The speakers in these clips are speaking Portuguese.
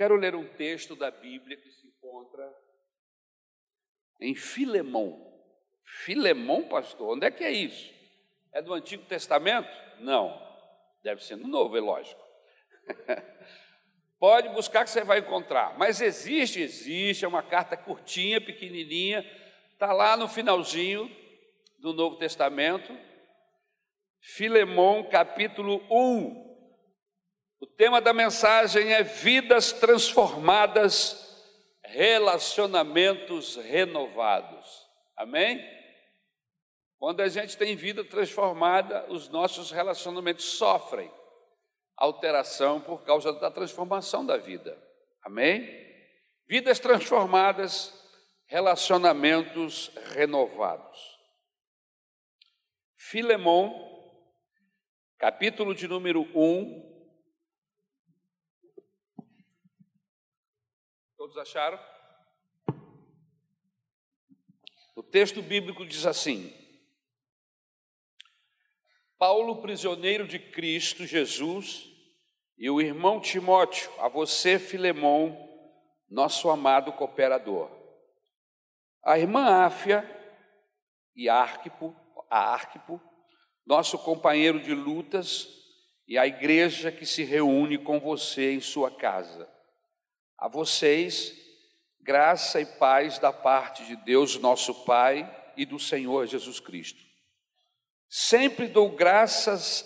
quero ler um texto da Bíblia que se encontra em Filemão. Filemão, pastor, onde é que é isso? É do Antigo Testamento? Não, deve ser no Novo, é lógico. Pode buscar que você vai encontrar. Mas existe, existe, é uma carta curtinha, pequenininha, está lá no finalzinho do Novo Testamento. Filemão, capítulo 1. O tema da mensagem é vidas transformadas, relacionamentos renovados. Amém? Quando a gente tem vida transformada, os nossos relacionamentos sofrem alteração por causa da transformação da vida. Amém? Vidas transformadas, relacionamentos renovados. Filemão, capítulo de número 1, Todos acharam? O texto bíblico diz assim: Paulo, prisioneiro de Cristo Jesus, e o irmão Timóteo, a você, Filemão, nosso amado cooperador. A irmã Áfia e Arquipo, a Arquipo, nosso companheiro de lutas, e a igreja que se reúne com você em sua casa. A vocês, graça e paz da parte de Deus, nosso Pai, e do Senhor Jesus Cristo. Sempre dou graças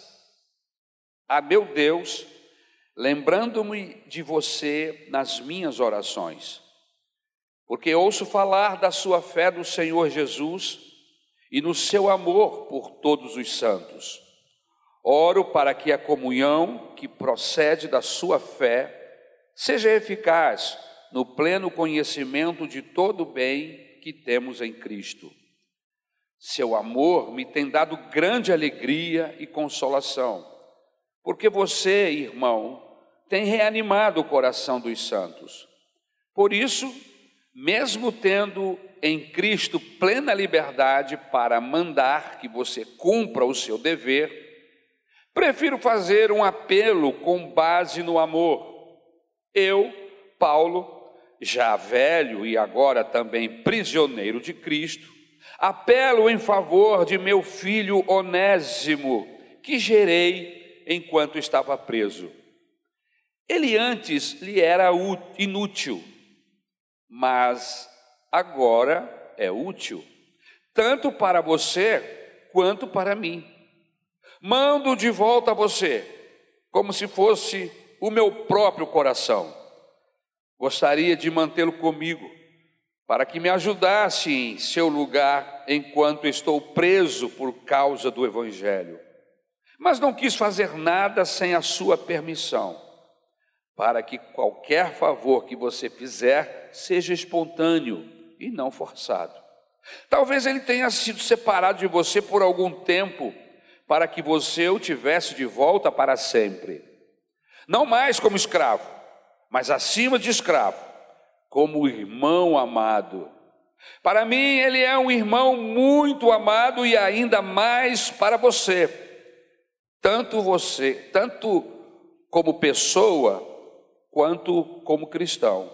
a meu Deus, lembrando-me de você nas minhas orações, porque ouço falar da sua fé no Senhor Jesus e no seu amor por todos os santos. Oro para que a comunhão que procede da sua fé Seja eficaz no pleno conhecimento de todo o bem que temos em Cristo. Seu amor me tem dado grande alegria e consolação, porque você, irmão, tem reanimado o coração dos santos. Por isso, mesmo tendo em Cristo plena liberdade para mandar que você cumpra o seu dever, prefiro fazer um apelo com base no amor eu, Paulo, já velho e agora também prisioneiro de Cristo, apelo em favor de meu filho Onésimo, que gerei enquanto estava preso. Ele antes lhe era inútil, mas agora é útil, tanto para você quanto para mim. Mando de volta a você, como se fosse o meu próprio coração. Gostaria de mantê-lo comigo, para que me ajudasse em seu lugar enquanto estou preso por causa do Evangelho. Mas não quis fazer nada sem a sua permissão, para que qualquer favor que você fizer seja espontâneo e não forçado. Talvez ele tenha sido separado de você por algum tempo, para que você o tivesse de volta para sempre não mais como escravo, mas acima de escravo, como irmão amado. Para mim, ele é um irmão muito amado e ainda mais para você, tanto você, tanto como pessoa, quanto como cristão.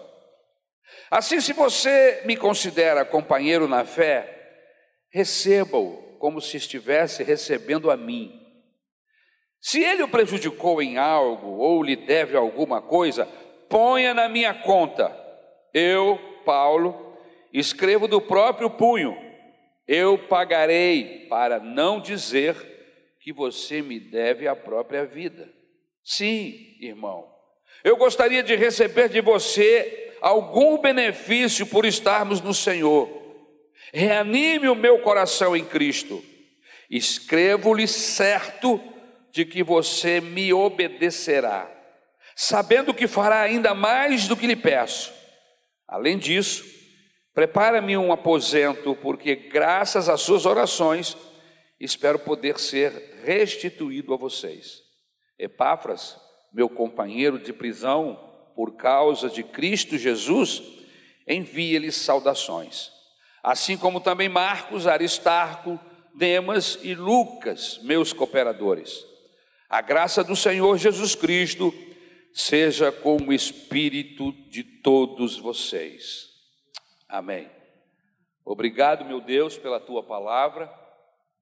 Assim, se você me considera companheiro na fé, receba-o como se estivesse recebendo a mim. Se ele o prejudicou em algo ou lhe deve alguma coisa, ponha na minha conta. Eu, Paulo, escrevo do próprio punho. Eu pagarei para não dizer que você me deve a própria vida. Sim, irmão. Eu gostaria de receber de você algum benefício por estarmos no Senhor. Reanime o meu coração em Cristo. Escrevo-lhe certo de que você me obedecerá, sabendo que fará ainda mais do que lhe peço. Além disso, prepara-me um aposento, porque graças às suas orações espero poder ser restituído a vocês. Epáfras, meu companheiro de prisão por causa de Cristo Jesus, envia-lhes saudações. Assim como também Marcos, Aristarco, Demas e Lucas, meus cooperadores. A graça do Senhor Jesus Cristo seja com o espírito de todos vocês. Amém. Obrigado, meu Deus, pela tua palavra.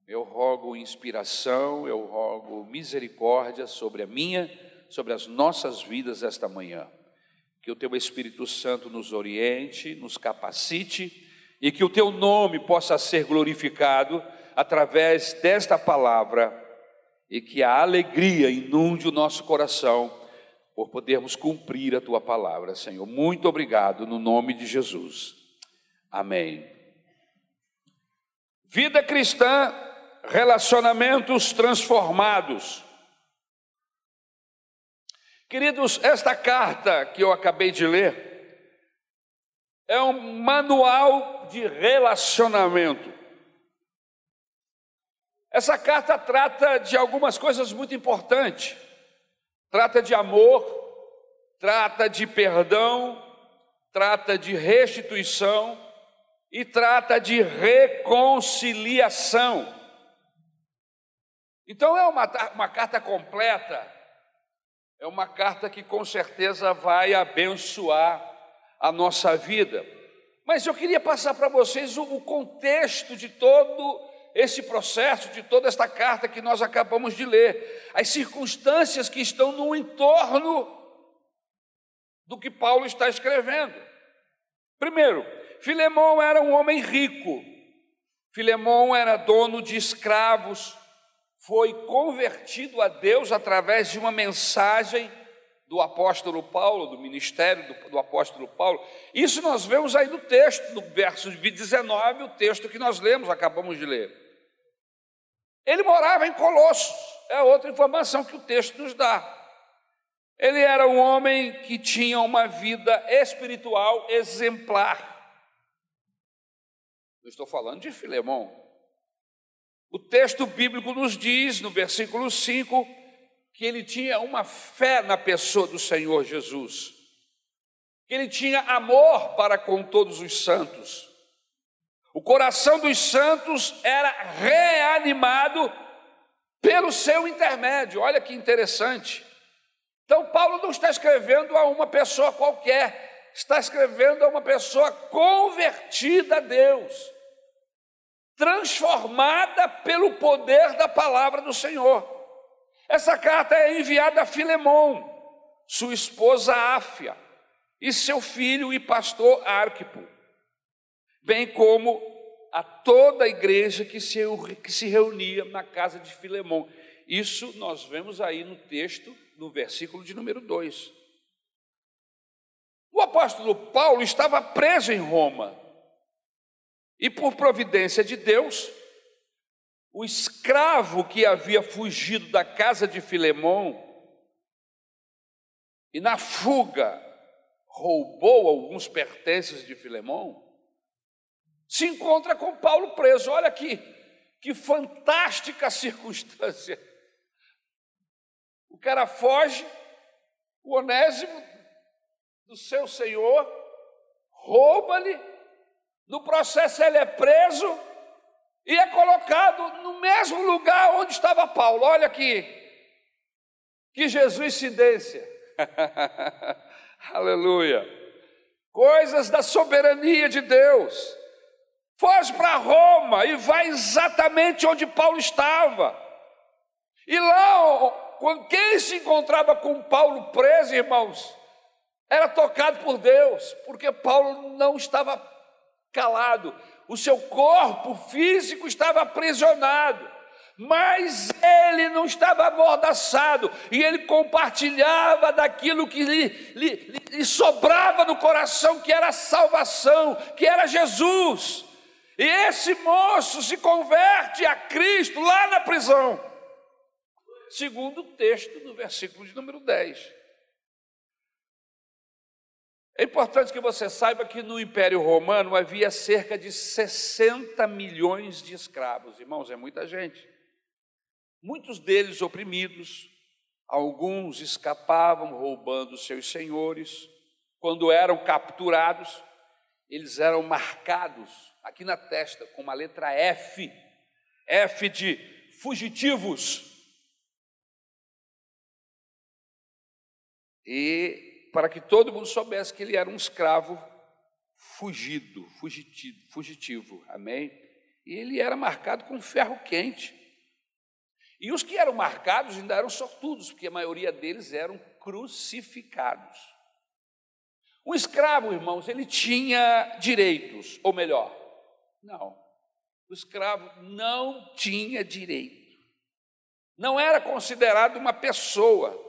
Eu rogo inspiração, eu rogo misericórdia sobre a minha, sobre as nossas vidas esta manhã. Que o teu Espírito Santo nos oriente, nos capacite e que o teu nome possa ser glorificado através desta palavra e que a alegria inunde o nosso coração por podermos cumprir a tua palavra, Senhor. Muito obrigado no nome de Jesus. Amém. Vida cristã, relacionamentos transformados. Queridos, esta carta que eu acabei de ler é um manual de relacionamento. Essa carta trata de algumas coisas muito importantes. Trata de amor, trata de perdão, trata de restituição e trata de reconciliação. Então é uma, uma carta completa, é uma carta que com certeza vai abençoar a nossa vida. Mas eu queria passar para vocês o, o contexto de todo esse processo, de toda esta carta que nós acabamos de ler, as circunstâncias que estão no entorno do que Paulo está escrevendo. Primeiro, Filemão era um homem rico, Filemão era dono de escravos, foi convertido a Deus através de uma mensagem do apóstolo Paulo, do ministério do, do, apóstolo Paulo. Isso nós vemos aí no texto, no verso 19, o texto que nós lemos, acabamos de ler. Ele morava em Colossos, é outra informação que o texto nos dá. Ele era um homem que tinha uma vida espiritual exemplar. Eu estou falando de Filemão. O texto bíblico nos diz, no versículo 5, que ele tinha uma fé na pessoa do Senhor Jesus, que ele tinha amor para com todos os santos. O coração dos santos era reanimado pelo seu intermédio. Olha que interessante. Então, Paulo não está escrevendo a uma pessoa qualquer, está escrevendo a uma pessoa convertida a Deus, transformada pelo poder da palavra do Senhor. Essa carta é enviada a Filemão, sua esposa Áfia, e seu filho e pastor Arquipo, bem como a toda a igreja que se, que se reunia na casa de Filemão. Isso nós vemos aí no texto, no versículo de número 2. O apóstolo Paulo estava preso em Roma, e por providência de Deus, o escravo que havia fugido da casa de Filemão e na fuga roubou alguns pertences de Filemão, se encontra com Paulo preso. Olha aqui, que fantástica circunstância. O cara foge, o onésimo do seu senhor, rouba-lhe, no processo ele é preso, e é colocado no mesmo lugar onde estava Paulo. Olha aqui, que Jesus incidência. Aleluia. Coisas da soberania de Deus. Foge para Roma e vai exatamente onde Paulo estava. E lá, quando quem se encontrava com Paulo preso, irmãos, era tocado por Deus, porque Paulo não estava calado, o seu corpo físico estava aprisionado, mas ele não estava amordaçado, e ele compartilhava daquilo que lhe, lhe, lhe sobrava no coração, que era a salvação, que era Jesus. E esse moço se converte a Cristo lá na prisão, segundo o texto do versículo de número 10. É importante que você saiba que no Império Romano havia cerca de 60 milhões de escravos. Irmãos, é muita gente. Muitos deles oprimidos, alguns escapavam roubando seus senhores. Quando eram capturados, eles eram marcados aqui na testa com uma letra F, F de fugitivos. e para que todo mundo soubesse que ele era um escravo fugido, fugitivo, fugitivo, amém? E ele era marcado com ferro quente. E os que eram marcados ainda eram sortudos, porque a maioria deles eram crucificados. Um escravo, irmãos, ele tinha direitos, ou melhor, não. O escravo não tinha direito. Não era considerado uma pessoa.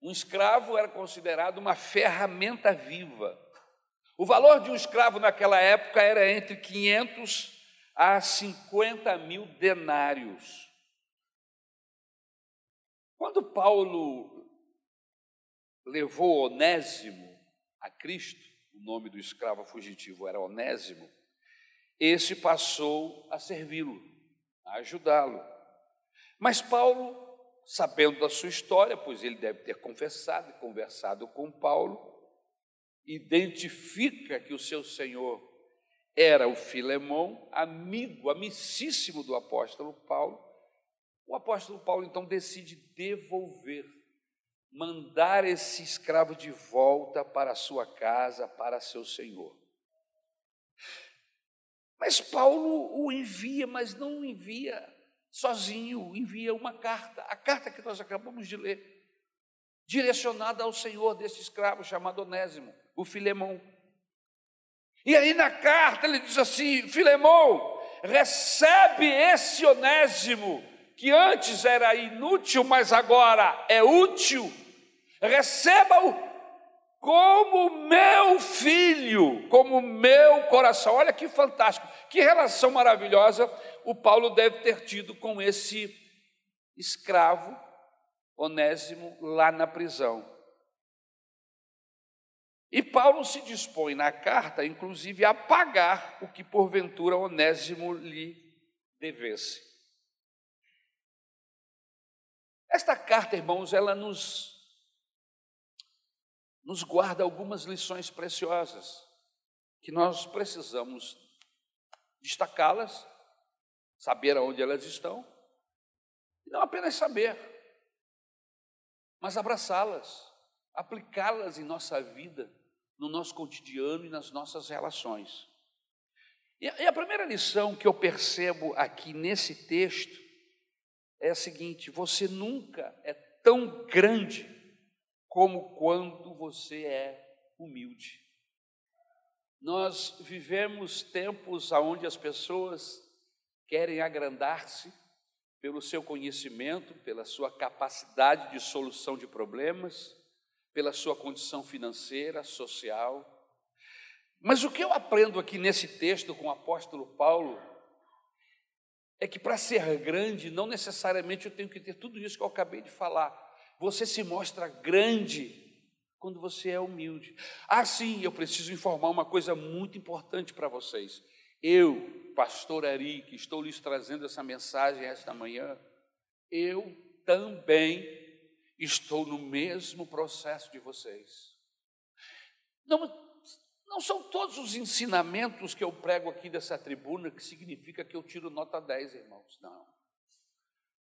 Um escravo era considerado uma ferramenta viva. O valor de um escravo naquela época era entre 500 a 50 mil denários. Quando Paulo levou Onésimo a Cristo, o nome do escravo fugitivo era Onésimo, esse passou a servi-lo, a ajudá-lo. Mas Paulo, sabendo da sua história, pois ele deve ter confessado e conversado com Paulo, identifica que o seu senhor era o Filemão, amigo, amicíssimo do apóstolo Paulo. O apóstolo Paulo então decide devolver, mandar esse escravo de volta para sua casa, para seu senhor. Mas Paulo o envia, mas não envia sozinho, envia uma carta, a carta que nós acabamos de ler, direcionada ao senhor desse escravo chamado Onésimo, o Filemão. E aí na carta ele diz assim: Filemão, recebe esse Onésimo, que antes era inútil, mas agora é útil, receba-o como meu filho, como meu coração. Olha que fantástico, que relação maravilhosa o Paulo deve ter tido com esse escravo Onésimo lá na prisão. E Paulo se dispõe na carta, inclusive, a pagar o que porventura Onésimo lhe devesse. Esta carta, irmãos, ela nos nos guarda algumas lições preciosas que nós precisamos destacá-las, saber aonde elas estão, e não apenas saber, mas abraçá-las, aplicá-las em nossa vida, no nosso cotidiano e nas nossas relações. E a primeira lição que eu percebo aqui nesse texto é a seguinte: você nunca é tão grande como quando você é humilde. Nós vivemos tempos onde as pessoas querem agrandar-se pelo seu conhecimento, pela sua capacidade de solução de problemas, pela sua condição financeira, social. Mas o que eu aprendo aqui nesse texto com o apóstolo Paulo é que para ser grande, não necessariamente eu tenho que ter tudo isso que eu acabei de falar. Você se mostra grande quando você é humilde. Ah, sim, eu preciso informar uma coisa muito importante para vocês. Eu, pastor Ari, que estou lhes trazendo essa mensagem esta manhã, eu também estou no mesmo processo de vocês. Não, não são todos os ensinamentos que eu prego aqui dessa tribuna que significa que eu tiro nota 10, irmãos. Não.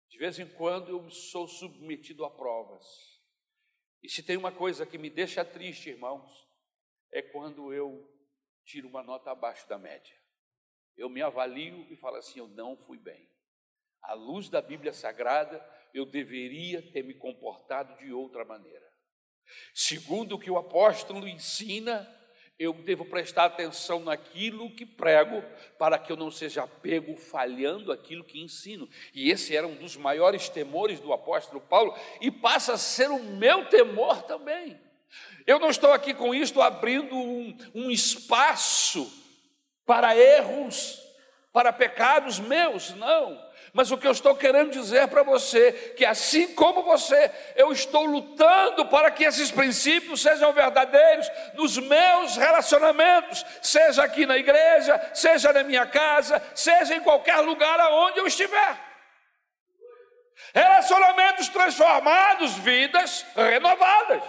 De vez em quando eu sou submetido a provas. E se tem uma coisa que me deixa triste, irmãos, é quando eu tiro uma nota abaixo da média. Eu me avalio e falo assim: eu não fui bem. À luz da Bíblia Sagrada, eu deveria ter me comportado de outra maneira. Segundo o que o apóstolo ensina, eu devo prestar atenção naquilo que prego, para que eu não seja pego falhando aquilo que ensino. E esse era um dos maiores temores do apóstolo Paulo, e passa a ser o meu temor também. Eu não estou aqui com isto abrindo um, um espaço para erros, para pecados meus, não. Mas o que eu estou querendo dizer para você, que assim como você, eu estou lutando para que esses princípios sejam verdadeiros nos meus relacionamentos, seja aqui na igreja, seja na minha casa, seja em qualquer lugar aonde eu estiver. Relacionamentos transformados, vidas renovadas.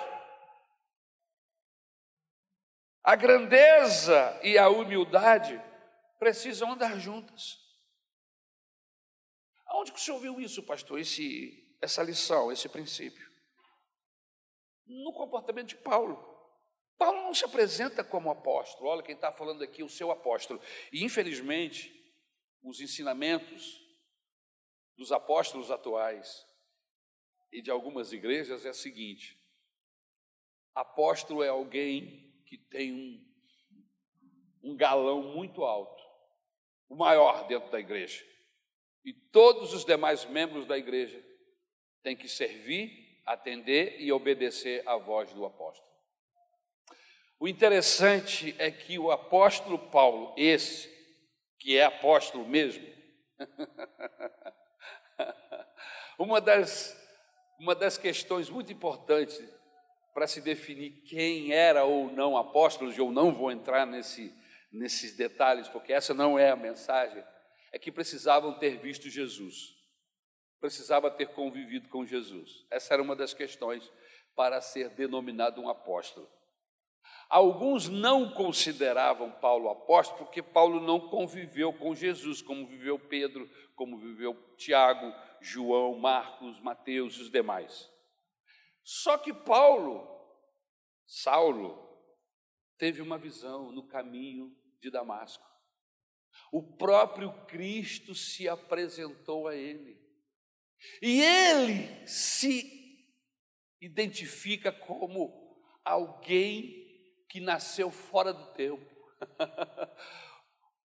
A grandeza e a humildade precisam andar juntas. Aonde que o senhor viu isso, pastor? Esse, essa lição, esse princípio? no comportamento de Paulo. Paulo não se apresenta como apóstolo, olha quem está falando aqui, o seu apóstolo. E infelizmente, os ensinamentos dos apóstolos atuais e de algumas igrejas é o seguinte: apóstolo é alguém que tem um, um galão muito alto, o maior dentro da igreja. E todos os demais membros da igreja têm que servir, atender e obedecer à voz do apóstolo. O interessante é que o apóstolo Paulo, esse, que é apóstolo mesmo, uma, das, uma das questões muito importantes para se definir quem era ou não apóstolo, e eu não vou entrar nesse, nesses detalhes, porque essa não é a mensagem, é que precisavam ter visto Jesus, precisava ter convivido com Jesus. Essa era uma das questões para ser denominado um apóstolo. Alguns não consideravam Paulo apóstolo porque Paulo não conviveu com Jesus, como viveu Pedro, como viveu Tiago, João, Marcos, Mateus e os demais. Só que Paulo, Saulo, teve uma visão no caminho de Damasco. O próprio Cristo se apresentou a ele. E ele se identifica como alguém que nasceu fora do tempo.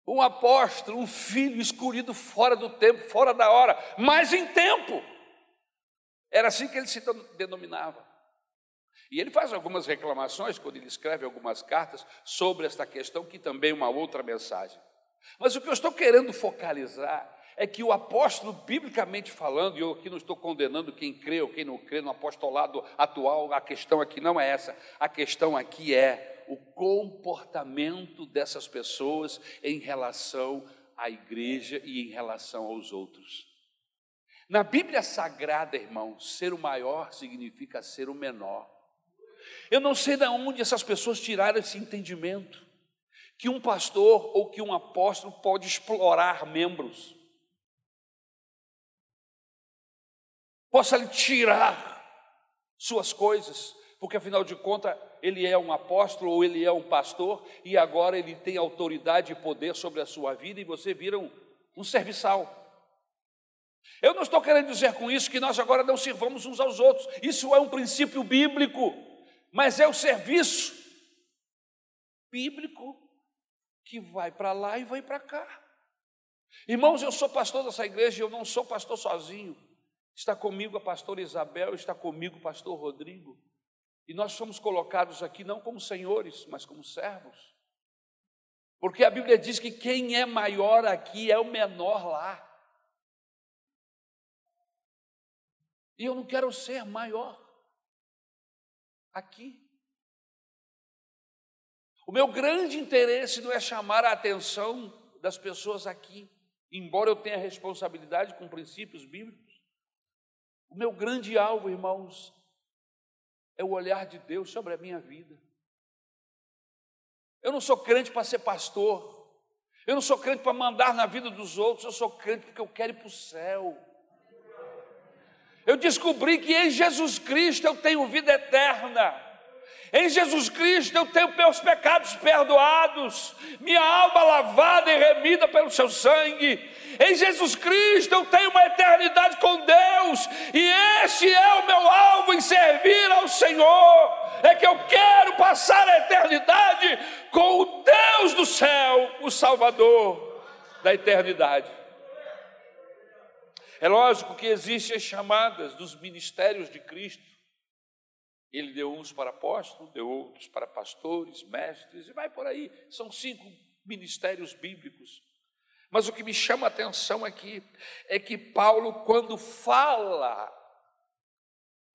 um apóstolo, um filho escolhido fora do tempo, fora da hora, mas em tempo. Era assim que ele se denominava. E ele faz algumas reclamações quando ele escreve algumas cartas sobre esta questão, que também é uma outra mensagem. Mas o que eu estou querendo focalizar é que o apóstolo, biblicamente falando, e eu aqui não estou condenando quem crê ou quem não crê no apostolado atual, a questão aqui não é essa, a questão aqui é o comportamento dessas pessoas em relação à igreja e em relação aos outros. Na Bíblia Sagrada, irmão, ser o maior significa ser o menor. Eu não sei de onde essas pessoas tiraram esse entendimento, que um pastor ou que um apóstolo pode explorar membros. possa lhe tirar suas coisas, porque afinal de contas ele é um apóstolo ou ele é um pastor e agora ele tem autoridade e poder sobre a sua vida e você vira um, um serviçal. Eu não estou querendo dizer com isso que nós agora não sirvamos uns aos outros, isso é um princípio bíblico, mas é o serviço bíblico que vai para lá e vai para cá. Irmãos, eu sou pastor dessa igreja eu não sou pastor sozinho. Está comigo a pastora Isabel, está comigo o pastor Rodrigo. E nós somos colocados aqui não como senhores, mas como servos. Porque a Bíblia diz que quem é maior aqui é o menor lá. E eu não quero ser maior aqui. Meu grande interesse não é chamar a atenção das pessoas aqui, embora eu tenha responsabilidade com princípios bíblicos. O meu grande alvo, irmãos, é o olhar de Deus sobre a minha vida. Eu não sou crente para ser pastor. Eu não sou crente para mandar na vida dos outros. Eu sou crente porque eu quero ir para o céu. Eu descobri que em Jesus Cristo eu tenho vida eterna. Em Jesus Cristo eu tenho meus pecados perdoados, minha alma lavada e remida pelo seu sangue. Em Jesus Cristo eu tenho uma eternidade com Deus, e esse é o meu alvo em servir ao Senhor. É que eu quero passar a eternidade com o Deus do céu, o Salvador da eternidade. É lógico que existem as chamadas dos ministérios de Cristo. Ele deu uns para apóstolos, deu outros para pastores, mestres, e vai por aí. São cinco ministérios bíblicos. Mas o que me chama a atenção aqui é que Paulo, quando fala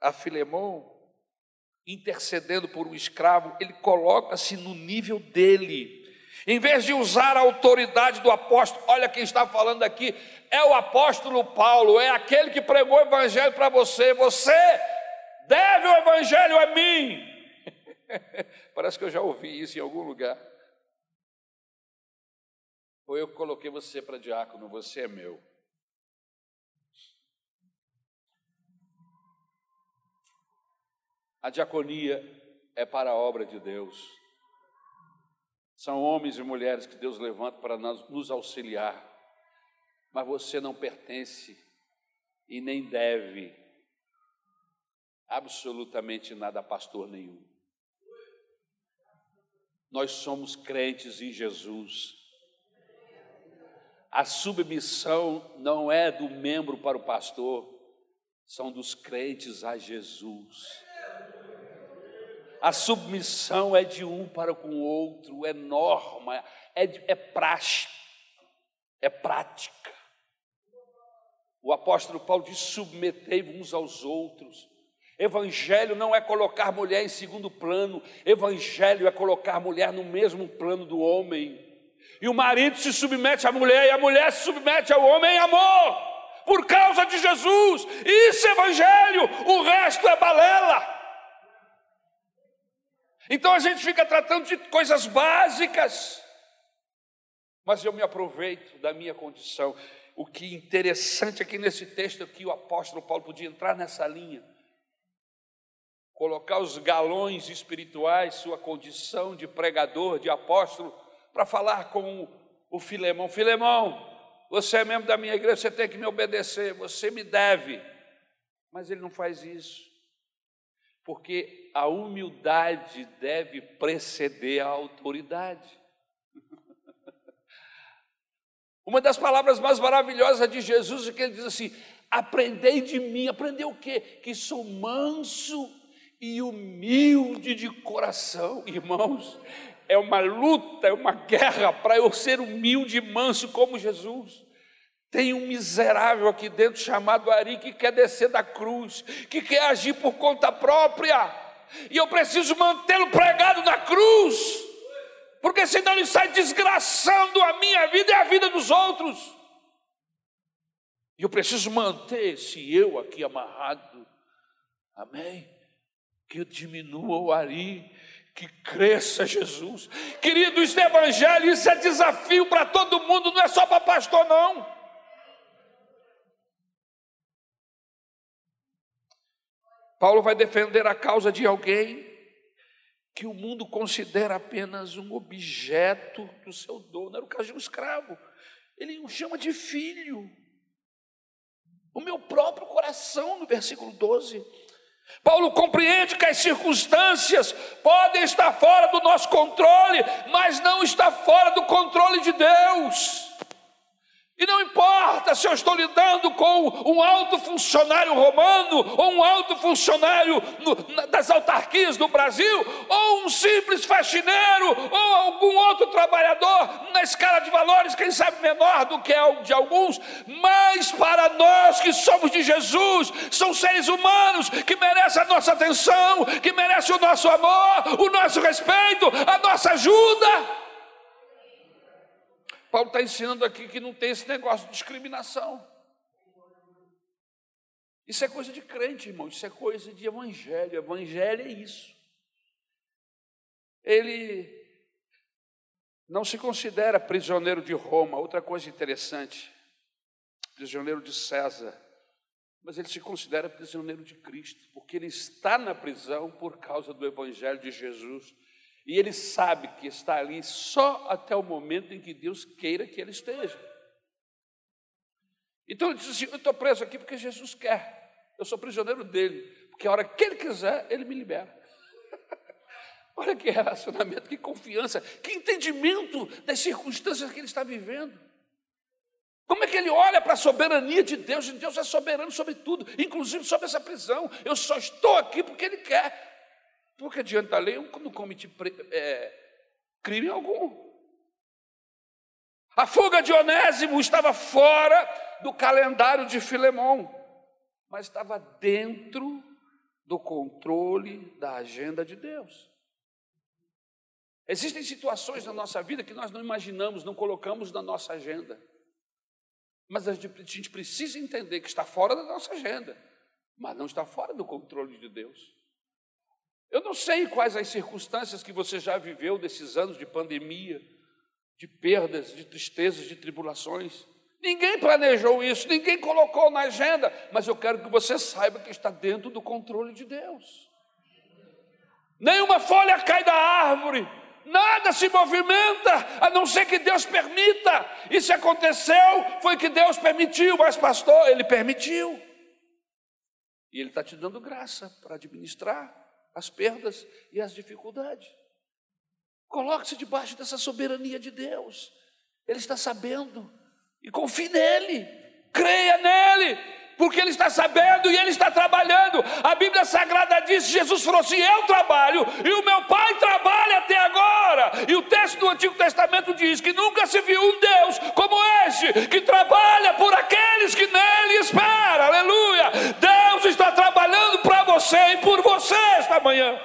a Filemão, intercedendo por um escravo, ele coloca-se no nível dele. Em vez de usar a autoridade do apóstolo, olha quem está falando aqui, é o apóstolo Paulo, é aquele que pregou o evangelho para você. Você deve o evangelho a mim. Parece que eu já ouvi isso em algum lugar. Ou eu coloquei você para diácono, você é meu. A diaconia é para a obra de Deus. São homens e mulheres que Deus levanta para nos auxiliar, mas você não pertence e nem deve absolutamente nada pastor nenhum. Nós somos crentes em Jesus. A submissão não é do membro para o pastor, são dos crentes a Jesus. A submissão é de um para com o outro, é norma, é, é praxe, é prática. O apóstolo Paulo diz: submetei uns aos outros. Evangelho não é colocar mulher em segundo plano, evangelho é colocar mulher no mesmo plano do homem. E o marido se submete à mulher e a mulher se submete ao homem em amor, por causa de Jesus. Isso é evangelho, o resto é balela. Então a gente fica tratando de coisas básicas, mas eu me aproveito da minha condição. O que interessante aqui nesse texto é que o apóstolo Paulo podia entrar nessa linha, colocar os galões espirituais, sua condição de pregador, de apóstolo, para falar com o Filemão: Filemão, você é membro da minha igreja, você tem que me obedecer, você me deve. Mas ele não faz isso porque a humildade deve preceder a autoridade. Uma das palavras mais maravilhosas de Jesus é que ele diz assim: aprendei de mim, aprender o quê? Que sou manso e humilde de coração, irmãos. É uma luta, é uma guerra para eu ser humilde e manso como Jesus. Tem um miserável aqui dentro chamado Ari que quer descer da cruz, que quer agir por conta própria, e eu preciso mantê-lo pregado na cruz, porque senão ele sai desgraçando a minha vida e a vida dos outros. E eu preciso manter esse eu aqui amarrado, amém? Que diminua o Ari, que cresça Jesus. Querido, isso é evangelho, isso é desafio para todo mundo, não é só para pastor, não. Paulo vai defender a causa de alguém que o mundo considera apenas um objeto do seu dono. Era o caso de um escravo. Ele o chama de filho. O meu próprio coração, no versículo 12. Paulo compreende que as circunstâncias podem estar fora do nosso controle, mas não está fora do controle de Deus. E não importa se eu estou lidando com um alto funcionário romano, ou um alto funcionário das autarquias do Brasil, ou um simples faxineiro, ou algum outro trabalhador na escala de valores, quem sabe menor do que é de alguns, mas para nós que somos de Jesus, são seres humanos que merecem a nossa atenção, que merecem o nosso amor, o nosso respeito, a nossa ajuda. Paulo está ensinando aqui que não tem esse negócio de discriminação. Isso é coisa de crente, irmão, isso é coisa de evangelho. Evangelho é isso. Ele não se considera prisioneiro de Roma, outra coisa interessante, prisioneiro de César, mas ele se considera prisioneiro de Cristo, porque ele está na prisão por causa do evangelho de Jesus e ele sabe que está ali só até o momento em que Deus queira que ele esteja. Então ele diz assim: Eu estou preso aqui porque Jesus quer, eu sou prisioneiro dele, porque a hora que ele quiser, ele me libera. Olha que relacionamento, que confiança, que entendimento das circunstâncias que ele está vivendo. Como é que ele olha para a soberania de Deus? Deus é soberano sobre tudo, inclusive sobre essa prisão. Eu só estou aqui porque ele quer. Porque diante da lei eu não cometi é, crime algum. A fuga de Onésimo estava fora do calendário de Filemão, mas estava dentro do controle da agenda de Deus. Existem situações na nossa vida que nós não imaginamos, não colocamos na nossa agenda. Mas a gente precisa entender que está fora da nossa agenda, mas não está fora do controle de Deus. Eu não sei quais as circunstâncias que você já viveu desses anos de pandemia, de perdas, de tristezas, de tribulações. Ninguém planejou isso, ninguém colocou na agenda, mas eu quero que você saiba que está dentro do controle de Deus. nenhuma folha cai da árvore, nada se movimenta, a não ser que Deus permita. E se aconteceu, foi que Deus permitiu, mas pastor, Ele permitiu. E Ele está te dando graça para administrar as perdas e as dificuldades. Coloque-se debaixo dessa soberania de Deus. Ele está sabendo. E confie nele. Creia nele porque Ele está sabendo e Ele está trabalhando. A Bíblia Sagrada diz: Jesus falou assim: Eu trabalho e o meu Pai trabalha até agora. E o texto do Antigo Testamento diz que nunca se viu um Deus como este, que trabalha por aqueles que nele esperam. Aleluia! Deus está trabalhando você e por você esta manhã.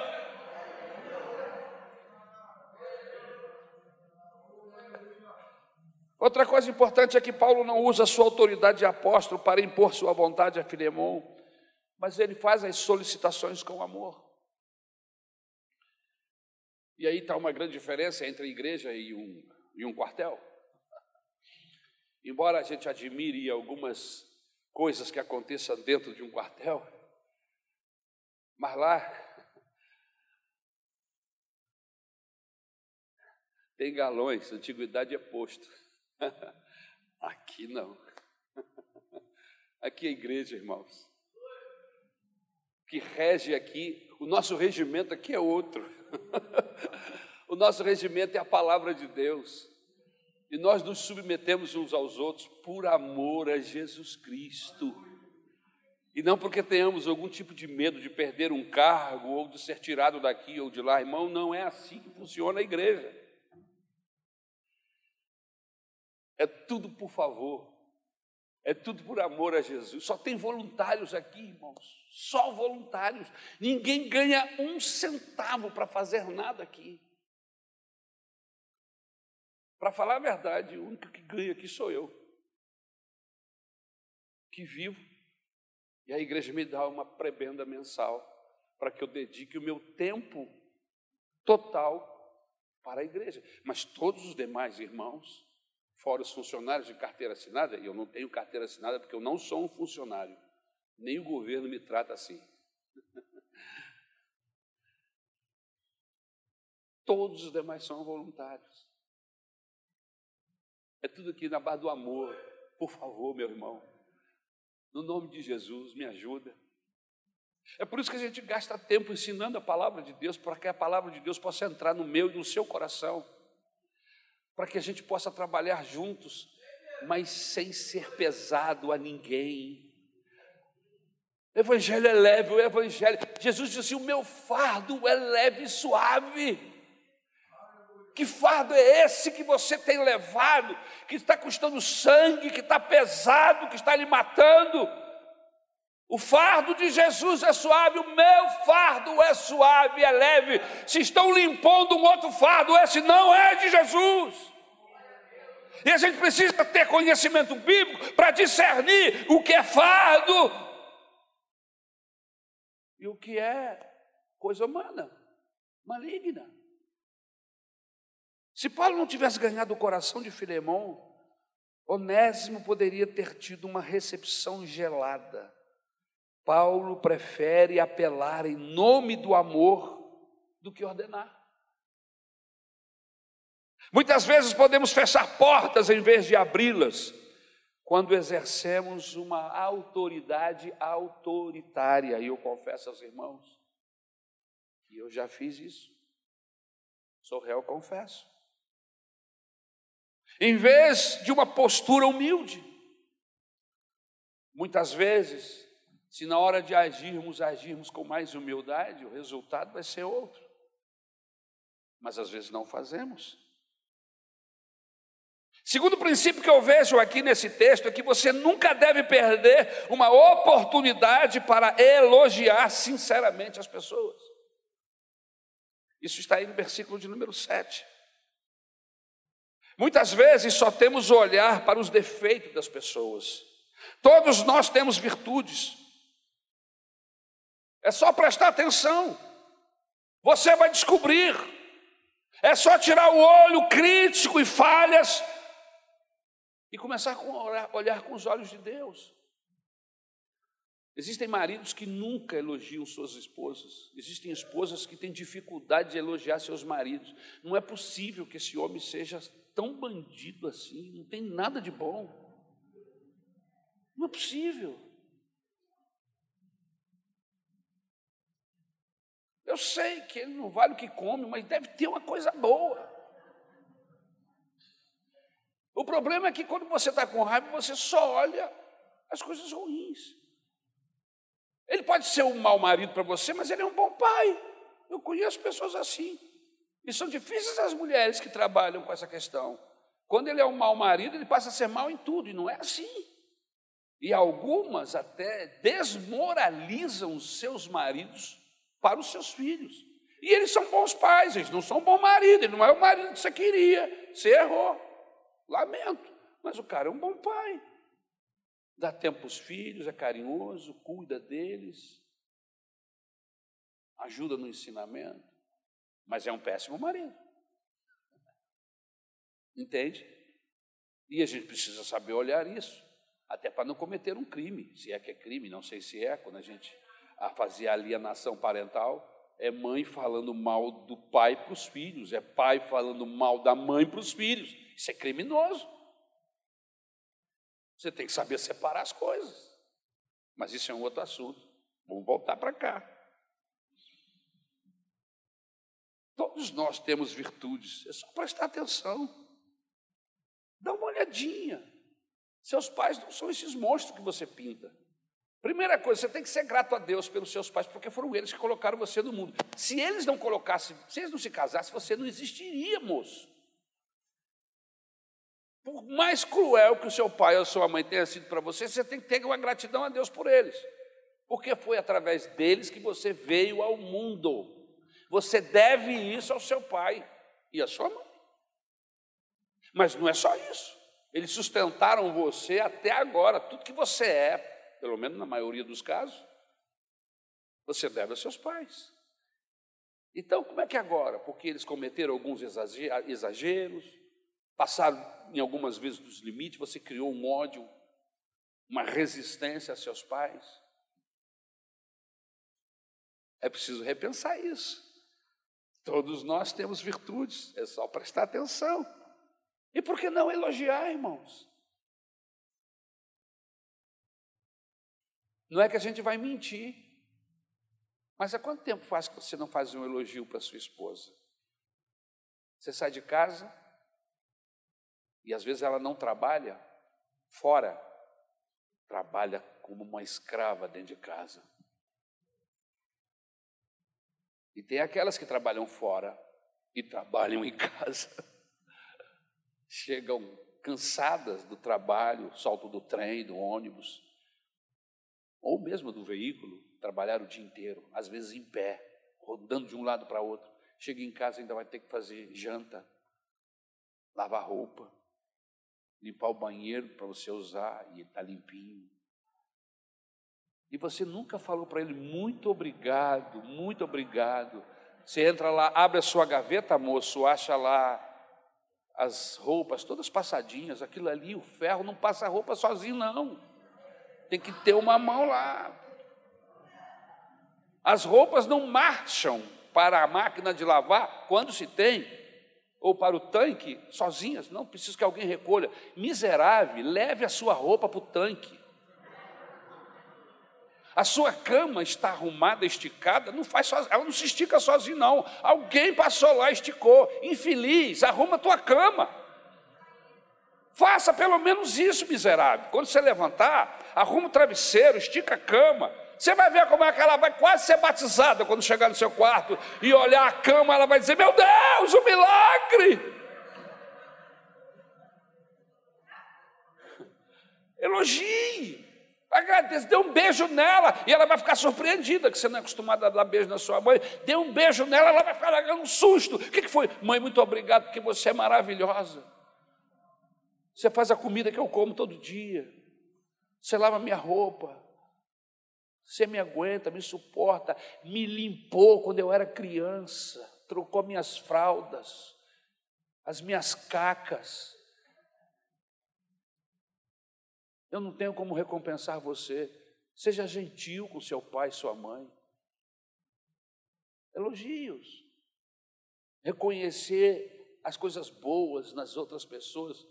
Outra coisa importante é que Paulo não usa sua autoridade de apóstolo para impor sua vontade a Filemão, mas ele faz as solicitações com amor. E aí está uma grande diferença entre a igreja e um, e um quartel. Embora a gente admire algumas coisas que aconteçam dentro de um quartel, mas lá tem galões, antiguidade é posto. Aqui não. Aqui é igreja, irmãos. O que rege aqui, o nosso regimento aqui é outro. O nosso regimento é a palavra de Deus. E nós nos submetemos uns aos outros por amor a Jesus Cristo. E não porque tenhamos algum tipo de medo de perder um cargo ou de ser tirado daqui ou de lá, irmão, não é assim que funciona a igreja. É tudo por favor. É tudo por amor a Jesus. Só tem voluntários aqui, irmãos. Só voluntários. Ninguém ganha um centavo para fazer nada aqui. Para falar a verdade, o único que ganha aqui sou eu. Que vivo. E a igreja me dá uma prebenda mensal para que eu dedique o meu tempo total para a igreja. Mas todos os demais irmãos fora os funcionários de carteira assinada, e eu não tenho carteira assinada porque eu não sou um funcionário, nem o governo me trata assim. Todos os demais são voluntários. É tudo aqui na base do amor. Por favor, meu irmão, no nome de Jesus, me ajuda. É por isso que a gente gasta tempo ensinando a palavra de Deus, para que a palavra de Deus possa entrar no meu e no seu coração para que a gente possa trabalhar juntos, mas sem ser pesado a ninguém. O evangelho é leve, o evangelho. Jesus disse: O meu fardo é leve e suave. Que fardo é esse que você tem levado, que está custando sangue, que está pesado, que está lhe matando? O fardo de Jesus é suave, o meu fardo é suave, é leve. Se estão limpando um outro fardo, esse não é de Jesus. E a gente precisa ter conhecimento bíblico para discernir o que é fardo e o que é coisa humana, maligna. Se Paulo não tivesse ganhado o coração de Filemão, Onésimo poderia ter tido uma recepção gelada. Paulo prefere apelar em nome do amor do que ordenar. Muitas vezes podemos fechar portas em vez de abri-las, quando exercemos uma autoridade autoritária. E eu confesso aos irmãos que eu já fiz isso. Sou réu, confesso. Em vez de uma postura humilde, muitas vezes se na hora de agirmos, agirmos com mais humildade, o resultado vai ser outro. Mas às vezes não fazemos. Segundo princípio que eu vejo aqui nesse texto é que você nunca deve perder uma oportunidade para elogiar sinceramente as pessoas. Isso está aí no versículo de número 7. Muitas vezes só temos o olhar para os defeitos das pessoas. Todos nós temos virtudes. É só prestar atenção. Você vai descobrir. É só tirar o olho crítico e falhas e começar a olhar, com os olhos de Deus. Existem maridos que nunca elogiam suas esposas. Existem esposas que têm dificuldade de elogiar seus maridos. Não é possível que esse homem seja tão bandido assim. Não tem nada de bom. Não é possível. Eu sei que ele não vale o que come, mas deve ter uma coisa boa. O problema é que quando você está com raiva, você só olha as coisas ruins. Ele pode ser um mau marido para você, mas ele é um bom pai. Eu conheço pessoas assim. E são difíceis as mulheres que trabalham com essa questão. Quando ele é um mau marido, ele passa a ser mau em tudo, e não é assim. E algumas até desmoralizam os seus maridos para os seus filhos. E eles são bons pais, eles não são bom marido, ele não é o marido que você queria, você errou. Lamento, mas o cara é um bom pai dá tempo para os filhos, é carinhoso, cuida deles, ajuda no ensinamento, mas é um péssimo marido. Entende? E a gente precisa saber olhar isso, até para não cometer um crime, se é que é crime, não sei se é, quando a gente a fazer alienação parental, é mãe falando mal do pai para os filhos, é pai falando mal da mãe para os filhos. Isso é criminoso. Você tem que saber separar as coisas. Mas isso é um outro assunto. Vamos voltar para cá. Todos nós temos virtudes, é só prestar atenção. Dá uma olhadinha. Seus pais não são esses monstros que você pinta. Primeira coisa, você tem que ser grato a Deus pelos seus pais, porque foram eles que colocaram você no mundo. Se eles não colocassem, se eles não se casassem, você não existiria, moço. Por mais cruel que o seu pai ou a sua mãe tenha sido para você, você tem que ter uma gratidão a Deus por eles. Porque foi através deles que você veio ao mundo. Você deve isso ao seu pai e à sua mãe. Mas não é só isso. Eles sustentaram você até agora. Tudo que você é, pelo menos na maioria dos casos, você deve aos seus pais. Então, como é que agora? Porque eles cometeram alguns exageros, passaram em algumas vezes dos limites, você criou um ódio, uma resistência a seus pais. É preciso repensar isso. Todos nós temos virtudes, é só prestar atenção. E por que não elogiar, irmãos? Não é que a gente vai mentir, mas há quanto tempo faz que você não faz um elogio para sua esposa? Você sai de casa, e às vezes ela não trabalha fora, trabalha como uma escrava dentro de casa. E tem aquelas que trabalham fora e trabalham em casa. Chegam cansadas do trabalho, salto do trem, do ônibus, ou mesmo do veículo, trabalhar o dia inteiro, às vezes em pé, rodando de um lado para outro. Chega em casa ainda vai ter que fazer janta, lavar roupa limpar o banheiro para você usar e ele está limpinho. E você nunca falou para ele muito obrigado, muito obrigado. Você entra lá, abre a sua gaveta, moço, acha lá as roupas todas passadinhas, aquilo ali, o ferro não passa roupa sozinho, não. Tem que ter uma mão lá. As roupas não marcham para a máquina de lavar quando se tem ou para o tanque sozinhas, não precisa que alguém recolha. Miserável, leve a sua roupa para o tanque. A sua cama está arrumada, esticada, não faz sozinha, ela não se estica sozinha, não. Alguém passou lá, esticou. Infeliz, arruma a tua cama. Faça pelo menos isso, miserável. Quando você levantar, arruma o travesseiro, estica a cama, você vai ver como é que ela vai quase ser batizada quando chegar no seu quarto e olhar a cama, ela vai dizer: Meu Deus, o milagre! Elogie, agradeça, dê um beijo nela e ela vai ficar surpreendida que você não é acostumada a dar beijo na sua mãe. Dê um beijo nela, ela vai ficar dando um susto. O que, que foi? Mãe, muito obrigado, porque você é maravilhosa. Você faz a comida que eu como todo dia. Você lava minha roupa. Você me aguenta, me suporta, me limpou quando eu era criança, trocou minhas fraldas, as minhas cacas. Eu não tenho como recompensar você, Seja gentil com seu pai e sua mãe. Elogios. Reconhecer as coisas boas nas outras pessoas.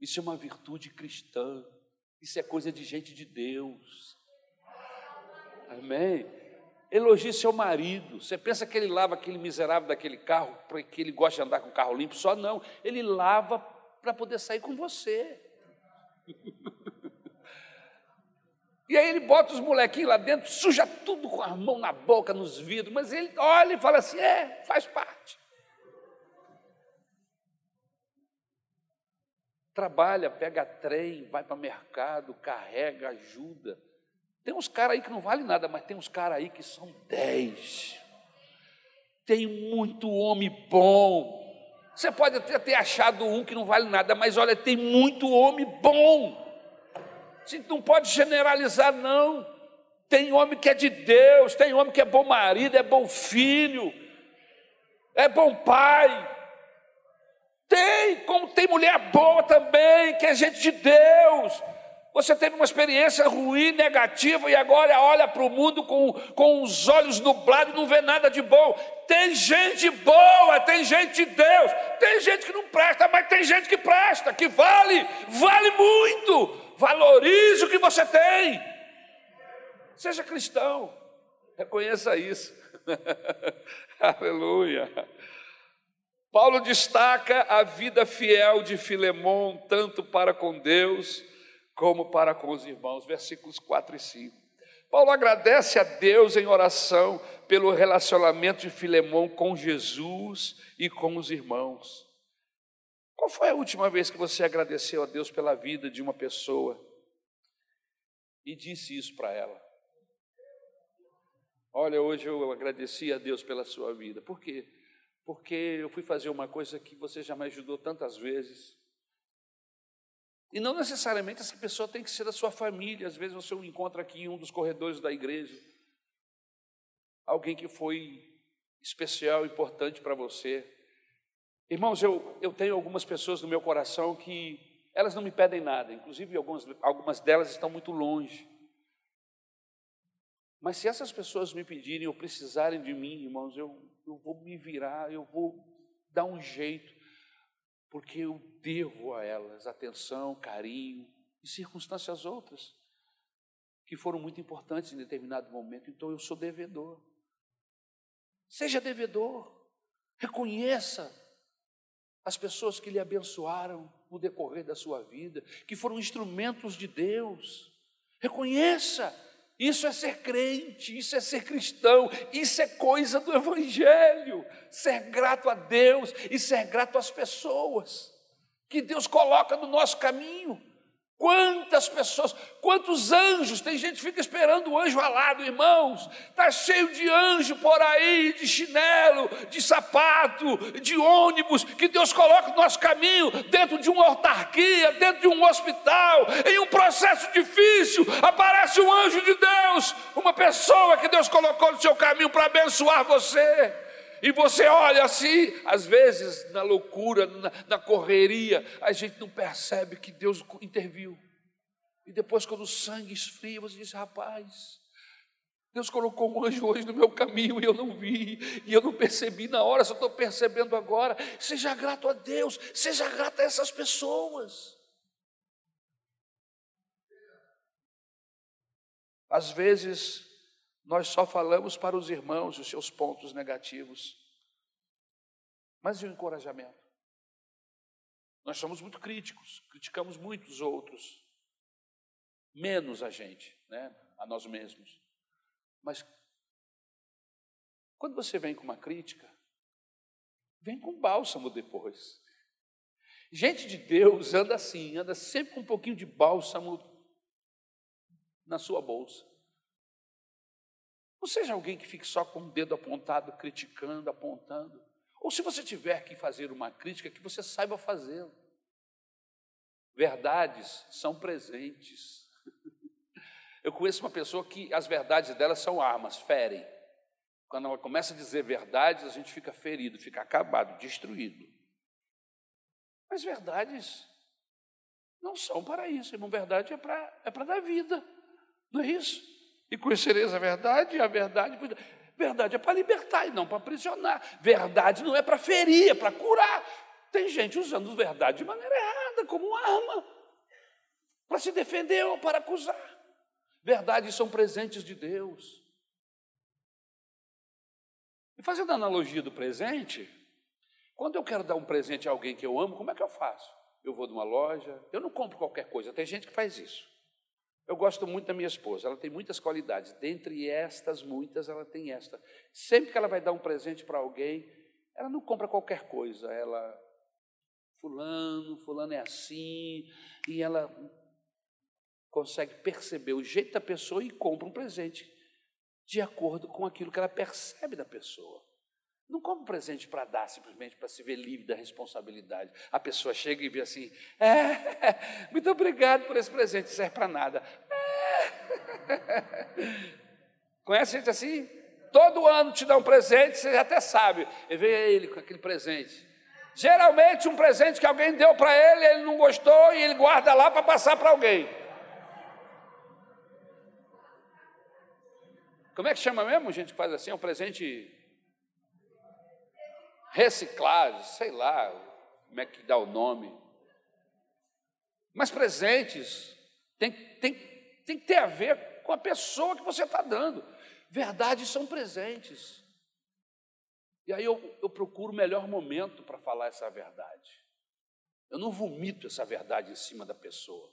Isso é uma virtude cristã. Isso é coisa de gente de Deus. Amém? Elogie seu marido. Você pensa que ele lava aquele miserável daquele carro porque ele gosta de andar com o carro limpo? Só não. Ele lava para poder sair com você. E aí ele bota os molequinhos lá dentro, suja tudo com a mão na boca, nos vidros, mas ele olha e fala assim: é, faz parte. Trabalha, pega trem, vai para mercado, carrega, ajuda. Tem uns caras aí que não vale nada, mas tem uns caras aí que são dez. Tem muito homem bom. Você pode até ter achado um que não vale nada, mas olha, tem muito homem bom. A gente não pode generalizar, não. Tem homem que é de Deus, tem homem que é bom marido, é bom filho, é bom pai. Tem, como tem mulher boa também, que é gente de Deus. Você teve uma experiência ruim, negativa, e agora olha para o mundo com, com os olhos nublados e não vê nada de bom. Tem gente boa, tem gente de Deus, tem gente que não presta, mas tem gente que presta, que vale, vale muito. Valorize o que você tem. Seja cristão, reconheça isso. Aleluia. Paulo destaca a vida fiel de Filemão, tanto para com Deus como para com os irmãos. Versículos 4 e 5. Paulo agradece a Deus em oração pelo relacionamento de Filemão com Jesus e com os irmãos. Qual foi a última vez que você agradeceu a Deus pela vida de uma pessoa e disse isso para ela? Olha, hoje eu agradeci a Deus pela sua vida. Por quê? Porque eu fui fazer uma coisa que você já me ajudou tantas vezes. E não necessariamente essa pessoa tem que ser da sua família. Às vezes você o encontra aqui em um dos corredores da igreja. Alguém que foi especial, importante para você. Irmãos, eu, eu tenho algumas pessoas no meu coração que elas não me pedem nada, inclusive algumas, algumas delas estão muito longe. Mas se essas pessoas me pedirem ou precisarem de mim, irmãos, eu, eu vou me virar, eu vou dar um jeito, porque eu devo a elas atenção, carinho e circunstâncias outras que foram muito importantes em determinado momento, então eu sou devedor. Seja devedor, reconheça as pessoas que lhe abençoaram no decorrer da sua vida, que foram instrumentos de Deus. Reconheça, isso é ser crente, isso é ser cristão, isso é coisa do Evangelho. Ser grato a Deus e ser grato às pessoas que Deus coloca no nosso caminho. Quantas pessoas, quantos anjos, tem gente que fica esperando o anjo alado, irmãos, está cheio de anjo por aí, de chinelo, de sapato, de ônibus, que Deus coloca no nosso caminho, dentro de uma autarquia, dentro de um hospital, em um processo difícil, aparece um anjo de Deus, uma pessoa que Deus colocou no seu caminho para abençoar você. E você olha assim, às vezes na loucura, na, na, correria, a gente não percebe que Deus interviu. E depois, quando o sangue esfria, você diz: rapaz, Deus colocou um anjo hoje no meu caminho e eu não vi, e eu não percebi na hora, só estou percebendo agora. Seja grato a Deus, seja grato a essas pessoas. Às vezes, nós só falamos para os irmãos os seus pontos negativos. Mas e o encorajamento? Nós somos muito críticos, criticamos muito os outros, menos a gente, né? a nós mesmos. Mas quando você vem com uma crítica, vem com bálsamo depois. Gente de Deus anda assim, anda sempre com um pouquinho de bálsamo na sua bolsa. Não seja alguém que fique só com o dedo apontado, criticando, apontando. Ou se você tiver que fazer uma crítica, que você saiba fazê-lo. Verdades são presentes. Eu conheço uma pessoa que as verdades dela são armas, ferem. Quando ela começa a dizer verdades, a gente fica ferido, fica acabado, destruído. Mas verdades não são para isso, irmão. Verdade é para é para dar vida, não é isso? E conhecereis a verdade, e a verdade. Verdade é para libertar e não para aprisionar. Verdade não é para ferir, é para curar. Tem gente usando verdade de maneira errada, como arma, para se defender ou para acusar. Verdades são presentes de Deus. E fazendo a analogia do presente, quando eu quero dar um presente a alguém que eu amo, como é que eu faço? Eu vou numa loja, eu não compro qualquer coisa, tem gente que faz isso. Eu gosto muito da minha esposa, ela tem muitas qualidades, dentre estas muitas, ela tem esta. Sempre que ela vai dar um presente para alguém, ela não compra qualquer coisa, ela. Fulano, Fulano é assim, e ela consegue perceber o jeito da pessoa e compra um presente de acordo com aquilo que ela percebe da pessoa. Não um presente para dar, simplesmente para se ver livre da responsabilidade. A pessoa chega e vê assim: é, muito obrigado por esse presente, não serve para nada. É. Conhece gente assim? Todo ano te dá um presente, você até sabe. E vem ele com aquele presente. Geralmente, um presente que alguém deu para ele, ele não gostou e ele guarda lá para passar para alguém. Como é que chama mesmo, gente, que faz assim? É um presente reciclado, sei lá como é que dá o nome. Mas presentes tem, tem, tem que ter a ver com a pessoa que você está dando. Verdades são presentes. E aí eu, eu procuro o melhor momento para falar essa verdade. Eu não vomito essa verdade em cima da pessoa.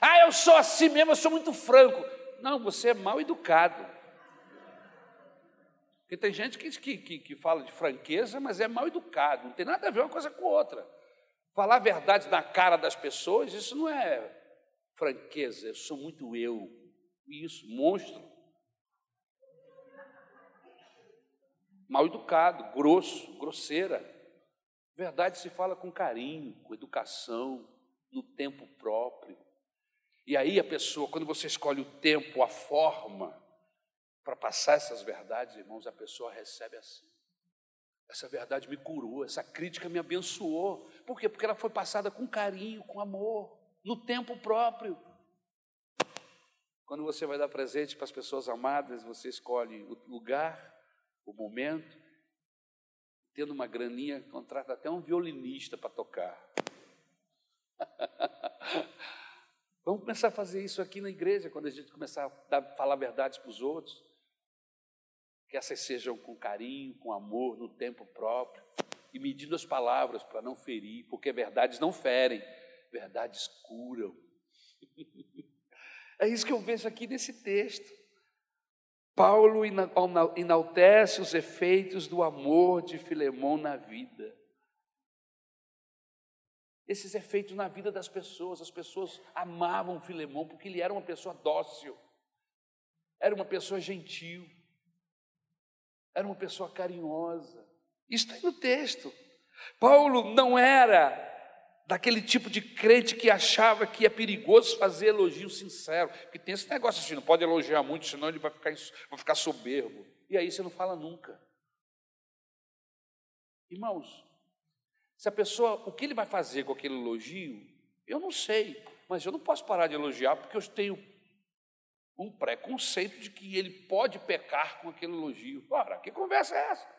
Ah, eu sou assim mesmo, eu sou muito franco. Não, você é mal educado. Porque tem gente que, que, que, fala de franqueza, mas é mal educado, não tem nada a ver uma coisa com outra. Falar a verdade na cara das pessoas, isso não é franqueza, eu sou muito eu. Isso, monstro. Mal educado, grosso, grosseira. Verdade se fala com carinho, com educação, no tempo próprio. E aí a pessoa, quando você escolhe o tempo, a forma para passar essas verdades, irmãos, a pessoa recebe assim. Essa verdade me curou, essa crítica me abençoou. Por quê? Porque ela foi passada com carinho, com amor, no tempo próprio. Quando você vai dar presente para as pessoas amadas, você escolhe o lugar, o momento, tendo uma graninha, contrata até um violinista para tocar. Vamos começar a fazer isso aqui na igreja, quando a gente começar a falar verdades para os outros. Que essas sejam com carinho, com amor, no tempo próprio, e medindo as palavras para não ferir, porque verdades não ferem, verdades curam. É isso que eu vejo aqui nesse texto. Paulo enaltece os efeitos do amor de Filemão na vida esses efeitos na vida das pessoas. As pessoas amavam Filemão porque ele era uma pessoa dócil, era uma pessoa gentil, era uma pessoa carinhosa. Isso está aí no texto. Paulo não era daquele tipo de crente que achava que é perigoso fazer elogio sincero, porque tem esse negócio assim, não pode elogiar muito, senão ele vai ficar, vai ficar soberbo. E aí você não fala nunca. Irmãos, se a pessoa, o que ele vai fazer com aquele elogio, eu não sei, mas eu não posso parar de elogiar porque eu tenho um preconceito de que ele pode pecar com aquele elogio. Ora, que conversa é essa?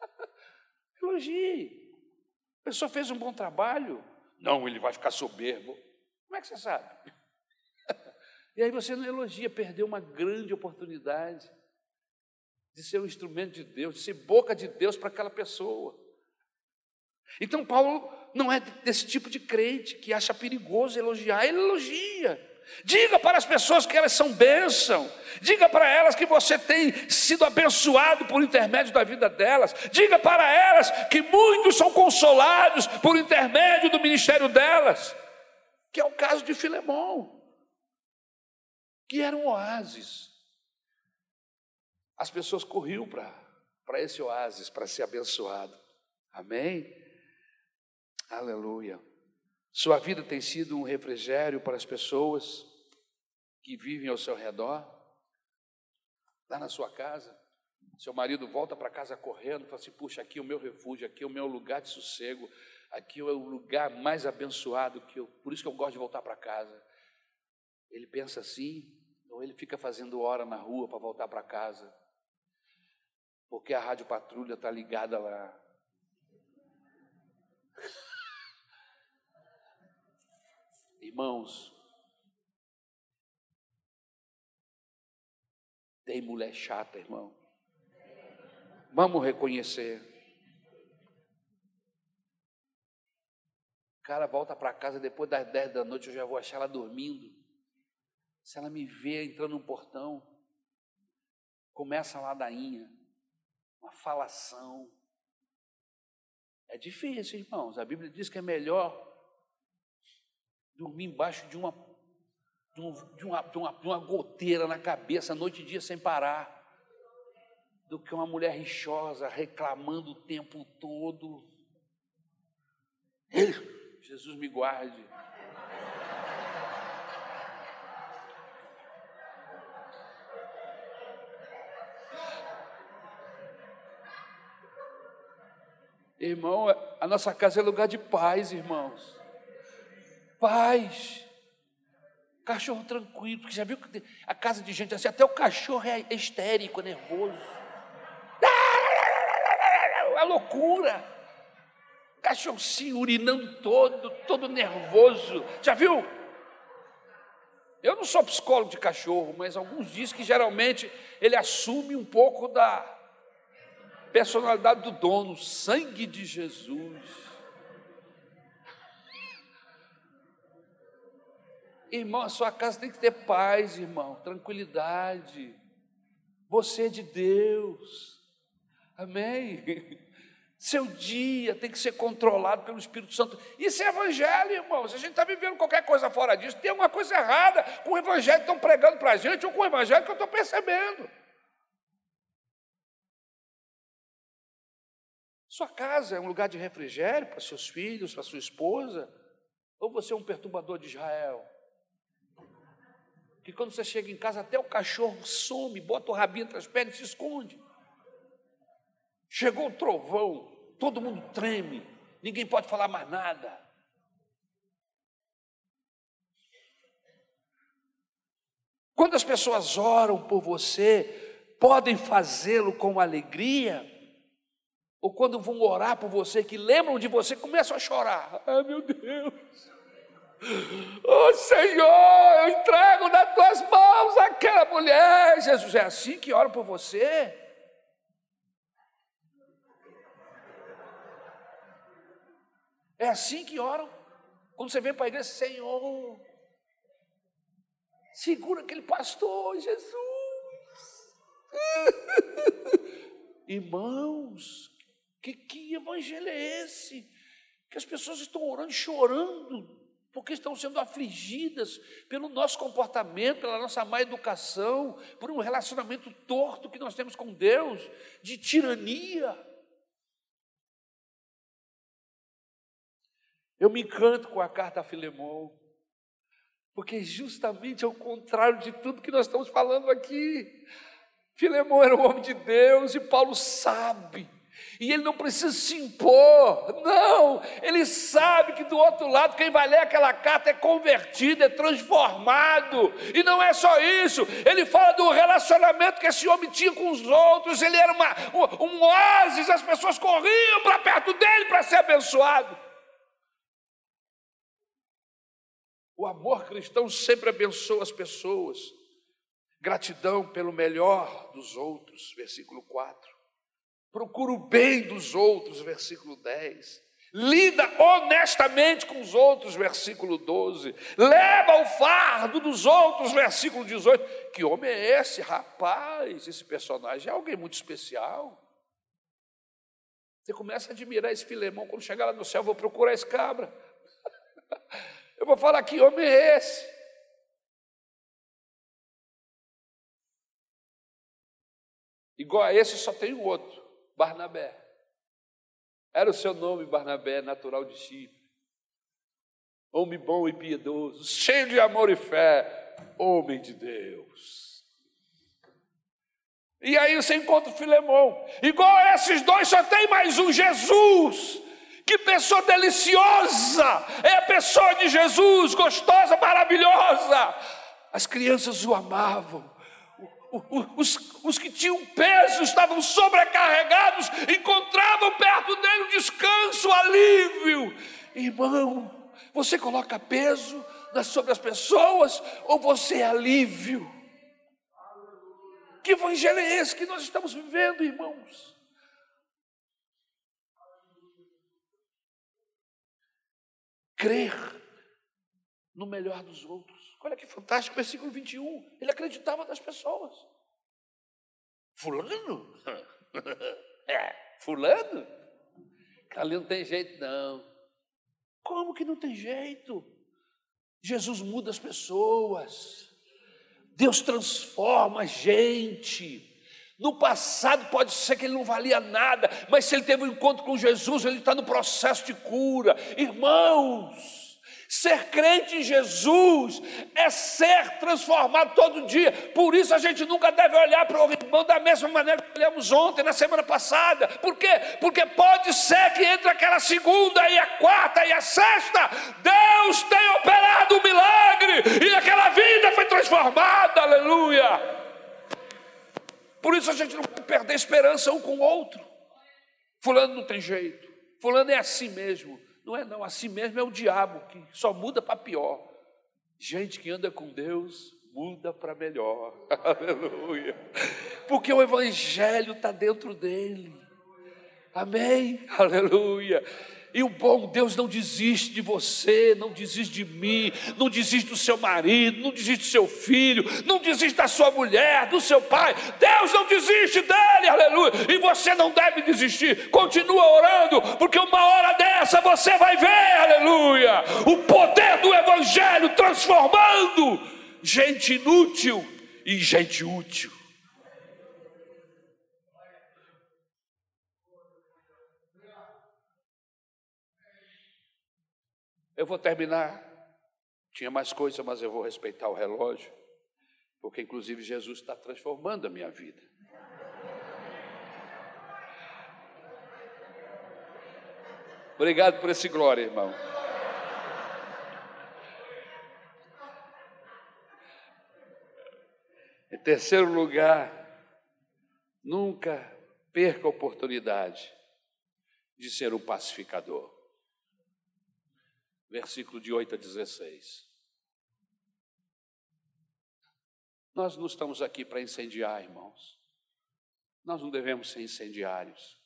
Elogie. A pessoa fez um bom trabalho. Não, ele vai ficar soberbo. Como é que você sabe? E aí você não elogia, perdeu uma grande oportunidade de ser um instrumento de Deus, de ser boca de Deus para aquela pessoa. Então, Paulo não é desse tipo de crente que acha perigoso elogiar, ele elogia. Diga para as pessoas que elas são bênção. Diga para elas que você tem sido abençoado por intermédio da vida delas. Diga para elas que muitos são consolados por intermédio do ministério delas. Que é o caso de Filemão, que era um oásis. As pessoas corriam para esse oásis para ser abençoado. Amém? Aleluia. Sua vida tem sido um refrigério para as pessoas que vivem ao seu redor, lá na sua casa. Seu marido volta para casa correndo, fala assim: puxa, aqui é o meu refúgio, aqui é o meu lugar de sossego, aqui é o lugar mais abençoado que eu, por isso que eu gosto de voltar para casa. Ele pensa assim, Ou ele fica fazendo hora na rua para voltar para casa, porque a rádio patrulha está ligada lá. Irmãos, tem mulher chata, irmão. Vamos reconhecer. O cara volta para casa depois das 10 da noite, eu já vou achar ela dormindo. Se ela me vê entrando no portão, começa a ladainha, uma falação. É difícil, irmãos. A Bíblia diz que é melhor dormir embaixo de uma, um, de, uma, de, uma, de uma goteira na cabeça, noite e dia sem parar, do que uma mulher rixosa reclamando o tempo todo. Jesus me guarde. Irmão, a nossa casa é lugar de paz, irmãos. Paz. Cachorro tranquilo, porque já viu que a casa de gente assim, até o cachorro é histérico, nervoso. É loucura. Cachorro se urinando todo, todo nervoso. Já viu? Eu não sou psicólogo de cachorro, mas alguns dizem que geralmente ele assume um pouco da personalidade do dono, sangue de Jesus. Irmão, a sua casa tem que ter paz, irmão, tranquilidade. Você é de Deus. Amém? Seu dia tem que ser controlado pelo Espírito Santo. Isso é evangelho, irmão. Se a gente está vivendo qualquer coisa fora disso, tem alguma coisa errada com o evangelho que estão pregando para a gente ou com o evangelho que eu estou percebendo. Sua casa é um lugar de refrigério para seus filhos, para sua esposa? Ou você é um perturbador de Israel? Que quando você chega em casa, até o cachorro some, bota o rabinho entre as pernas e se esconde. Chegou o trovão, todo mundo treme, ninguém pode falar mais nada. Quando as pessoas oram por você, podem fazê-lo com alegria, ou quando vão orar por você, que lembram de você, começam a chorar. Ah, meu Deus! Oh Senhor, eu entrego nas tuas mãos aquela mulher. Jesus, é assim que oro por você? É assim que oram? Quando você vem para a igreja, Senhor, segura aquele pastor, Jesus. Irmãos, que, que evangelho é esse? Que as pessoas estão orando, chorando porque estão sendo afligidas pelo nosso comportamento, pela nossa má educação, por um relacionamento torto que nós temos com Deus, de tirania. Eu me encanto com a carta a Filemão, porque justamente ao contrário de tudo que nós estamos falando aqui, Filemão era um homem de Deus e Paulo sabe e ele não precisa se impor, não, ele sabe que do outro lado, quem vai ler aquela carta é convertido, é transformado, e não é só isso, ele fala do relacionamento que esse homem tinha com os outros, ele era uma, um, um oásis, as pessoas corriam para perto dele para ser abençoado. O amor cristão sempre abençoa as pessoas, gratidão pelo melhor dos outros, versículo 4 procura o bem dos outros, versículo 10. Lida honestamente com os outros, versículo 12. Leva o fardo dos outros, versículo 18. Que homem é esse, rapaz? Esse personagem é alguém muito especial. Você começa a admirar esse Filemão. Quando chegar lá no céu, eu vou procurar esse cabra. Eu vou falar: que homem é esse? Igual a esse, só tem o outro. Barnabé. Era o seu nome, Barnabé, natural de Chipre. Homem bom e piedoso, cheio de amor e fé, homem de Deus. E aí você encontra o Filemão. Igual a esses dois, só tem mais um Jesus. Que pessoa deliciosa! É a pessoa de Jesus, gostosa, maravilhosa. as crianças o amavam. Os, os, que tinham peso estavam sobrecarregados, encontravam perto dele o descanso, alívio. Irmão, você coloca peso sobre as pessoas ou você é alívio? Que evangelho é esse que nós estamos vivendo, irmãos? Crer no melhor dos outros. Olha que fantástico, versículo 21. Ele acreditava nas pessoas. Fulano? É, fulano? Ali não tem jeito, não. Como que não tem jeito? Jesus muda as pessoas. Deus transforma a gente. No passado pode ser que ele não valia nada, mas se ele teve um encontro com Jesus, ele está no processo de cura. Irmãos, Ser crente em Jesus é ser transformado todo dia. Por isso a gente nunca deve olhar para o irmão da mesma maneira que olhamos ontem, na semana passada. Por quê? Porque pode ser que entre aquela segunda e a quarta e a sexta, Deus tenha operado um milagre e aquela vida foi transformada. Aleluia. Por isso a gente não pode perder esperança um com o outro. Fulano não tem jeito. Fulano é assim mesmo. Não é não, assim mesmo é o diabo que só muda para pior. Gente que anda com Deus muda para melhor. Aleluia. Porque o evangelho está dentro dele. Amém. Aleluia. E o bom Deus não desiste de você, não desiste de mim, não desiste do seu marido, não desiste do seu filho, não desiste da sua mulher, do seu pai. Deus não desiste dele, aleluia. E você não deve desistir. Continua orando, porque uma hora dessa você vai ver, aleluia, o poder do evangelho transformando gente inútil em gente útil. Eu vou terminar. Tinha mais coisa, mas eu vou respeitar o relógio, porque inclusive Jesus está transformando a minha vida. Obrigado por esse glória, irmão. Em terceiro lugar, nunca perca a oportunidade de ser um pacificador versículo de 8 a 16. Nós não estamos aqui para incendiar, irmãos. Nós não devemos ser incendiários.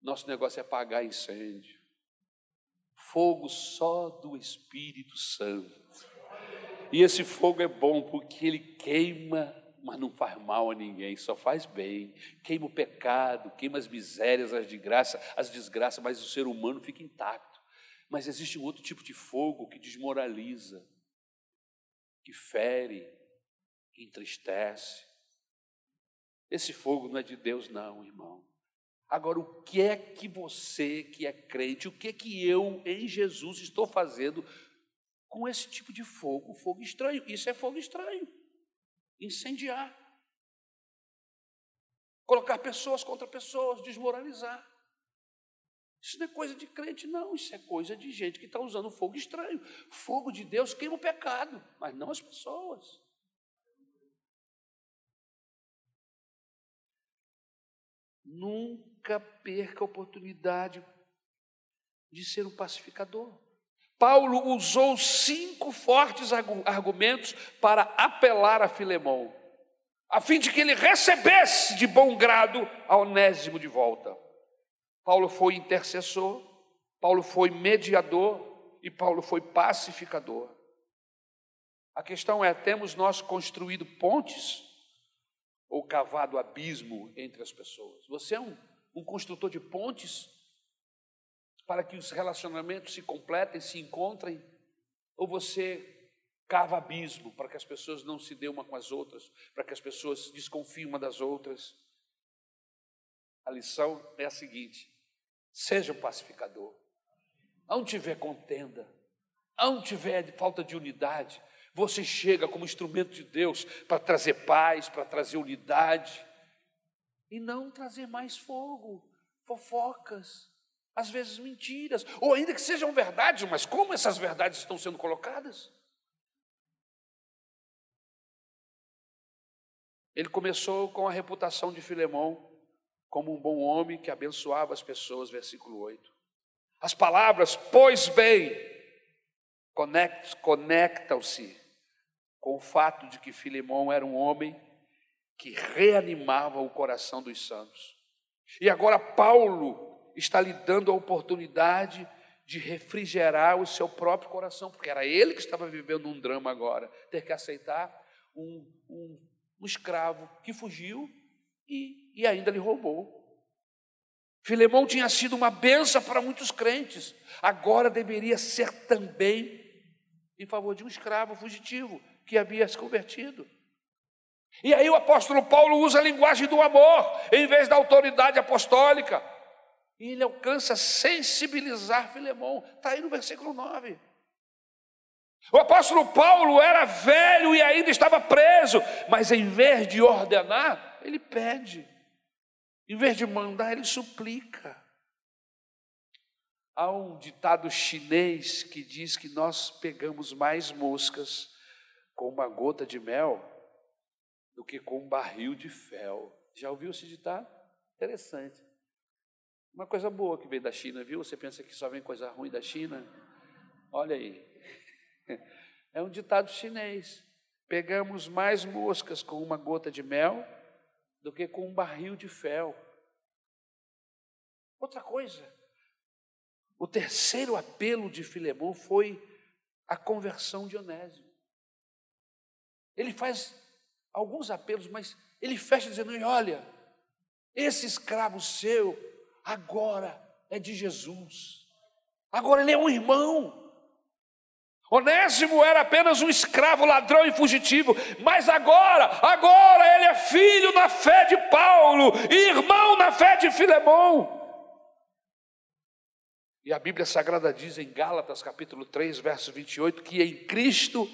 Nosso negócio é apagar incêndio. Fogo só do Espírito Santo. E esse fogo é bom porque ele queima, mas não faz mal a ninguém, só faz bem. Queima o pecado, queima as misérias, as desgraças, as desgraças, mas o ser humano fica intacto. Mas existe um outro tipo de fogo que desmoraliza, que fere, que entristece. Esse fogo não é de Deus, não, irmão. Agora, o que é que você que é crente, o que é que eu em Jesus estou fazendo com esse tipo de fogo, fogo estranho? Isso é fogo estranho. Incendiar. Colocar pessoas contra pessoas, desmoralizar. Isso não é coisa de crente, não. Isso é coisa de gente que está usando fogo estranho. Fogo de Deus queima o pecado, mas não as pessoas. Nunca perca a oportunidade de ser um pacificador. Paulo usou cinco fortes argumentos para apelar a Filemão, a fim de que ele recebesse de bom grado a Onésimo de volta. Paulo foi intercessor, Paulo foi mediador e Paulo foi pacificador. A questão é: temos nós construído pontes ou cavado abismo entre as pessoas? Você é um, um construtor de pontes para que os relacionamentos se completem, se encontrem? Ou você cava abismo para que as pessoas não se dêem uma com as outras, para que as pessoas desconfiem uma das outras? A lição é a seguinte: Seja um pacificador. Aonde tiver contenda, aonde tiver falta de unidade, você chega como instrumento de Deus para trazer paz, para trazer unidade, e não trazer mais fogo, fofocas, às vezes mentiras, ou ainda que sejam verdades, mas como essas verdades estão sendo colocadas? Ele começou com a reputação de Filemão como um bom homem que abençoava as pessoas, versículo 8. As palavras, pois bem, conectam-se com o fato de que Filemão era um homem que reanimava o coração dos santos. E agora Paulo está lhe dando a oportunidade de refrigerar o seu próprio coração, porque era ele que estava vivendo um drama agora, ter que aceitar um, um, um escravo que fugiu e, e ainda lhe roubou. Filemão tinha sido uma benção para muitos crentes, agora deveria ser também em favor de um escravo fugitivo que havia se convertido. E aí o apóstolo Paulo usa a linguagem do amor em vez da autoridade apostólica. E ele alcança sensibilizar Filemão. Está aí no versículo 9. O apóstolo Paulo era velho e ainda estava preso, mas em vez de ordenar, ele pede. Em vez de mandar, ele suplica. Há um ditado chinês que diz que nós pegamos mais moscas com uma gota de mel do que com um barril de fel. Já ouviu esse ditado? Interessante. Uma coisa boa que veio da China, viu? Você pensa que só vem coisa ruim da China? Olha aí. É um ditado chinês. Pegamos mais moscas com uma gota de mel do que com um barril de fel. Outra coisa, o terceiro apelo de Filemão foi a conversão de Onésimo. Ele faz alguns apelos, mas ele fecha dizendo: olha, esse escravo seu agora é de Jesus, agora ele é um irmão. Onésimo era apenas um escravo, ladrão e fugitivo, mas agora, agora ele é filho na fé de Paulo e irmão na fé de Filemão. E a Bíblia Sagrada diz em Gálatas, capítulo 3, verso 28, que em Cristo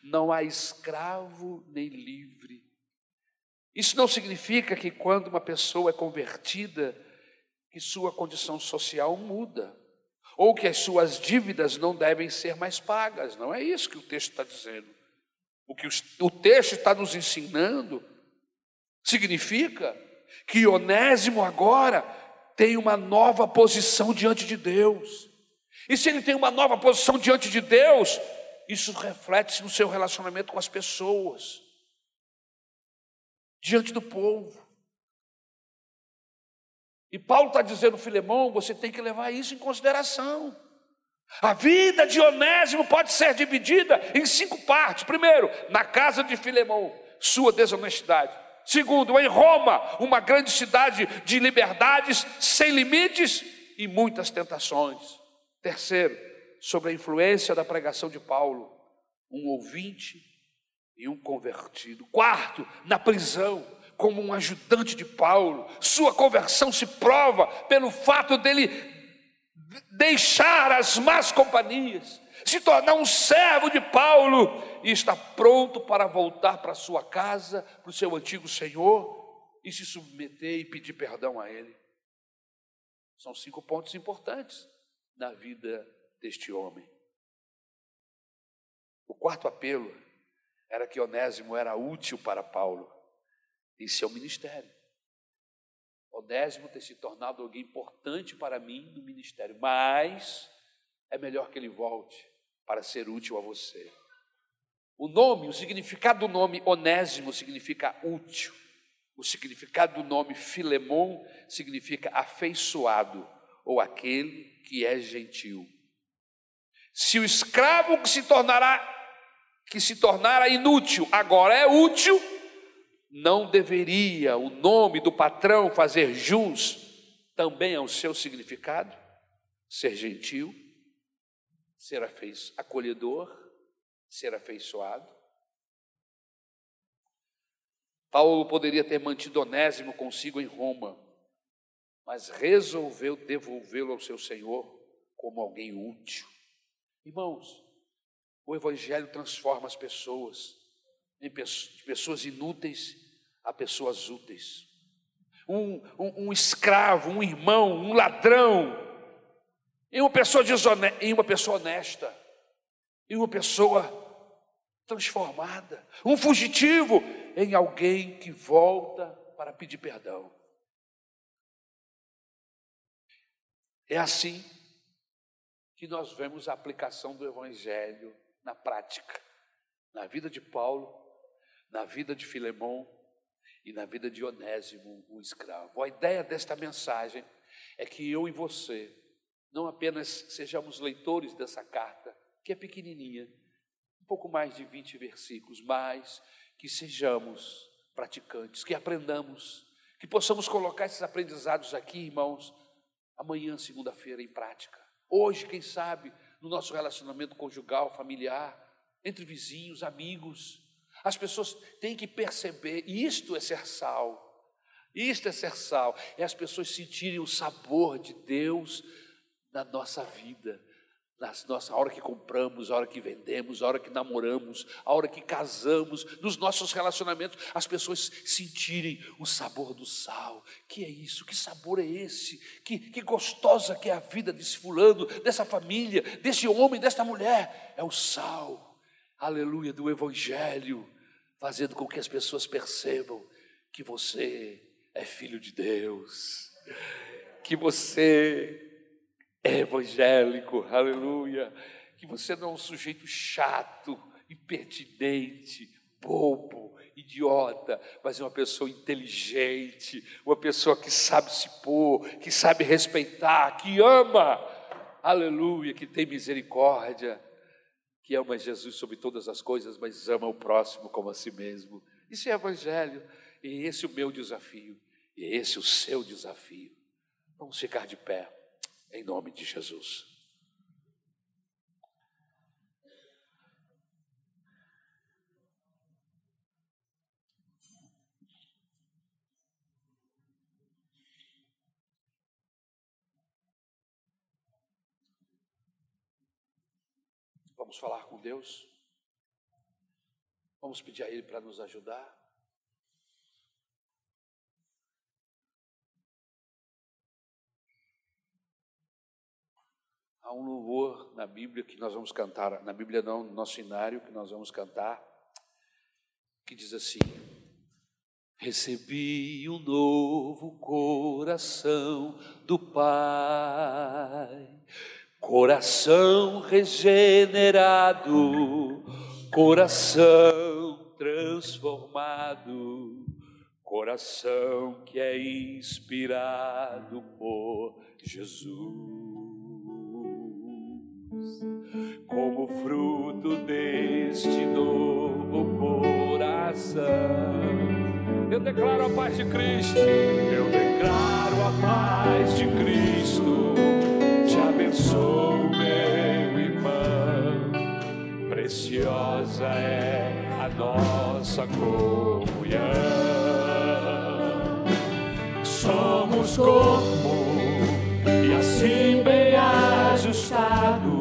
não há escravo nem livre. Isso não significa que quando uma pessoa é convertida, que sua condição social muda ou que as suas dívidas não devem ser mais pagas. Não é isso que o texto está dizendo. O que o texto está nos ensinando significa que Onésimo agora tem uma nova posição diante de Deus. E se ele tem uma nova posição diante de Deus, isso reflete-se no seu relacionamento com as pessoas, diante do povo. E Paulo está dizendo, Filemão, você tem que levar isso em consideração. A vida de Onésimo pode ser dividida em cinco partes. Primeiro, na casa de Filemão, sua desonestidade. Segundo, em Roma, uma grande cidade de liberdades sem limites e muitas tentações. Terceiro, sobre a influência da pregação de Paulo, um ouvinte e um convertido. Quarto, na prisão, como um ajudante de Paulo. Sua conversão se prova pelo fato dele deixar as más companhias, se tornar um servo de Paulo e estar pronto para voltar para sua casa, para o seu antigo Senhor e se submeter e pedir perdão a Ele. São cinco pontos importantes na vida deste homem. O quarto apelo era que Onésimo era útil para Paulo em seu ministério. Onésimo ter se tornado alguém importante para mim no ministério, mas é melhor que ele volte para ser útil a você. O nome, o significado do nome Onésimo significa útil. O significado do nome Filemon significa afeiçoado ou aquele que é gentil. Se o escravo que se tornará que se tornara inútil agora é útil, não deveria o nome do patrão fazer jus também ao seu significado? Ser gentil, ser acolhedor, ser afeiçoado. Paulo poderia ter mantido Onésimo consigo em Roma, mas resolveu devolvê-lo ao seu Senhor como alguém útil. Irmãos, o Evangelho transforma as pessoas, de pessoas inúteis a pessoas úteis. Um, um, um escravo, um irmão, um ladrão, em uma pessoa desonesta, em uma pessoa honesta, em uma pessoa transformada, um fugitivo em alguém que volta para pedir perdão. É assim que nós vemos a aplicação do Evangelho na prática, na vida de Paulo, na vida de Filemão e na vida de Onésimo, o escravo. A ideia desta mensagem é que eu e você não apenas sejamos leitores dessa carta, que é pequenininha, um pouco mais de 20 versículos, mas que sejamos praticantes, que aprendamos, que possamos colocar esses aprendizados aqui, irmãos, amanhã, segunda-feira, em prática. Hoje, quem sabe, no nosso relacionamento conjugal, familiar, entre vizinhos, amigos, as pessoas têm que perceber, isto é ser sal, isto é ser sal, é as pessoas sentirem o sabor de Deus na nossa vida, nas nossa, a hora que compramos, a hora que vendemos, a hora que namoramos, a hora que casamos, nos nossos relacionamentos, as pessoas sentirem o sabor do sal. Que é isso? Que sabor é esse? Que, que gostosa que é a vida desse fulano, dessa família, desse homem, desta mulher. É o sal, aleluia, do Evangelho, fazendo com que as pessoas percebam que você é filho de Deus, que você é evangélico, aleluia. Que você não é um sujeito chato, impertinente, bobo, idiota, mas é uma pessoa inteligente, uma pessoa que sabe se pôr, que sabe respeitar, que ama, aleluia, que tem misericórdia, que ama Jesus sobre todas as coisas, mas ama o próximo como a si mesmo. Isso é evangelho, e esse é o meu desafio, e esse é o seu desafio. Vamos ficar de pé em nome de Jesus. Vamos falar com Deus. Vamos pedir a Ele para nos ajudar. Há um louvor na Bíblia que nós vamos cantar, na Bíblia não, no nosso inário que nós vamos cantar, que diz assim: Recebi um novo coração do Pai, coração regenerado, coração transformado, coração que é inspirado por Jesus como fruto deste novo coração. Eu declaro a paz de Cristo, eu declaro a paz de Cristo, Preciosa é a nossa comunhão. Somos corpo e assim bem ajustados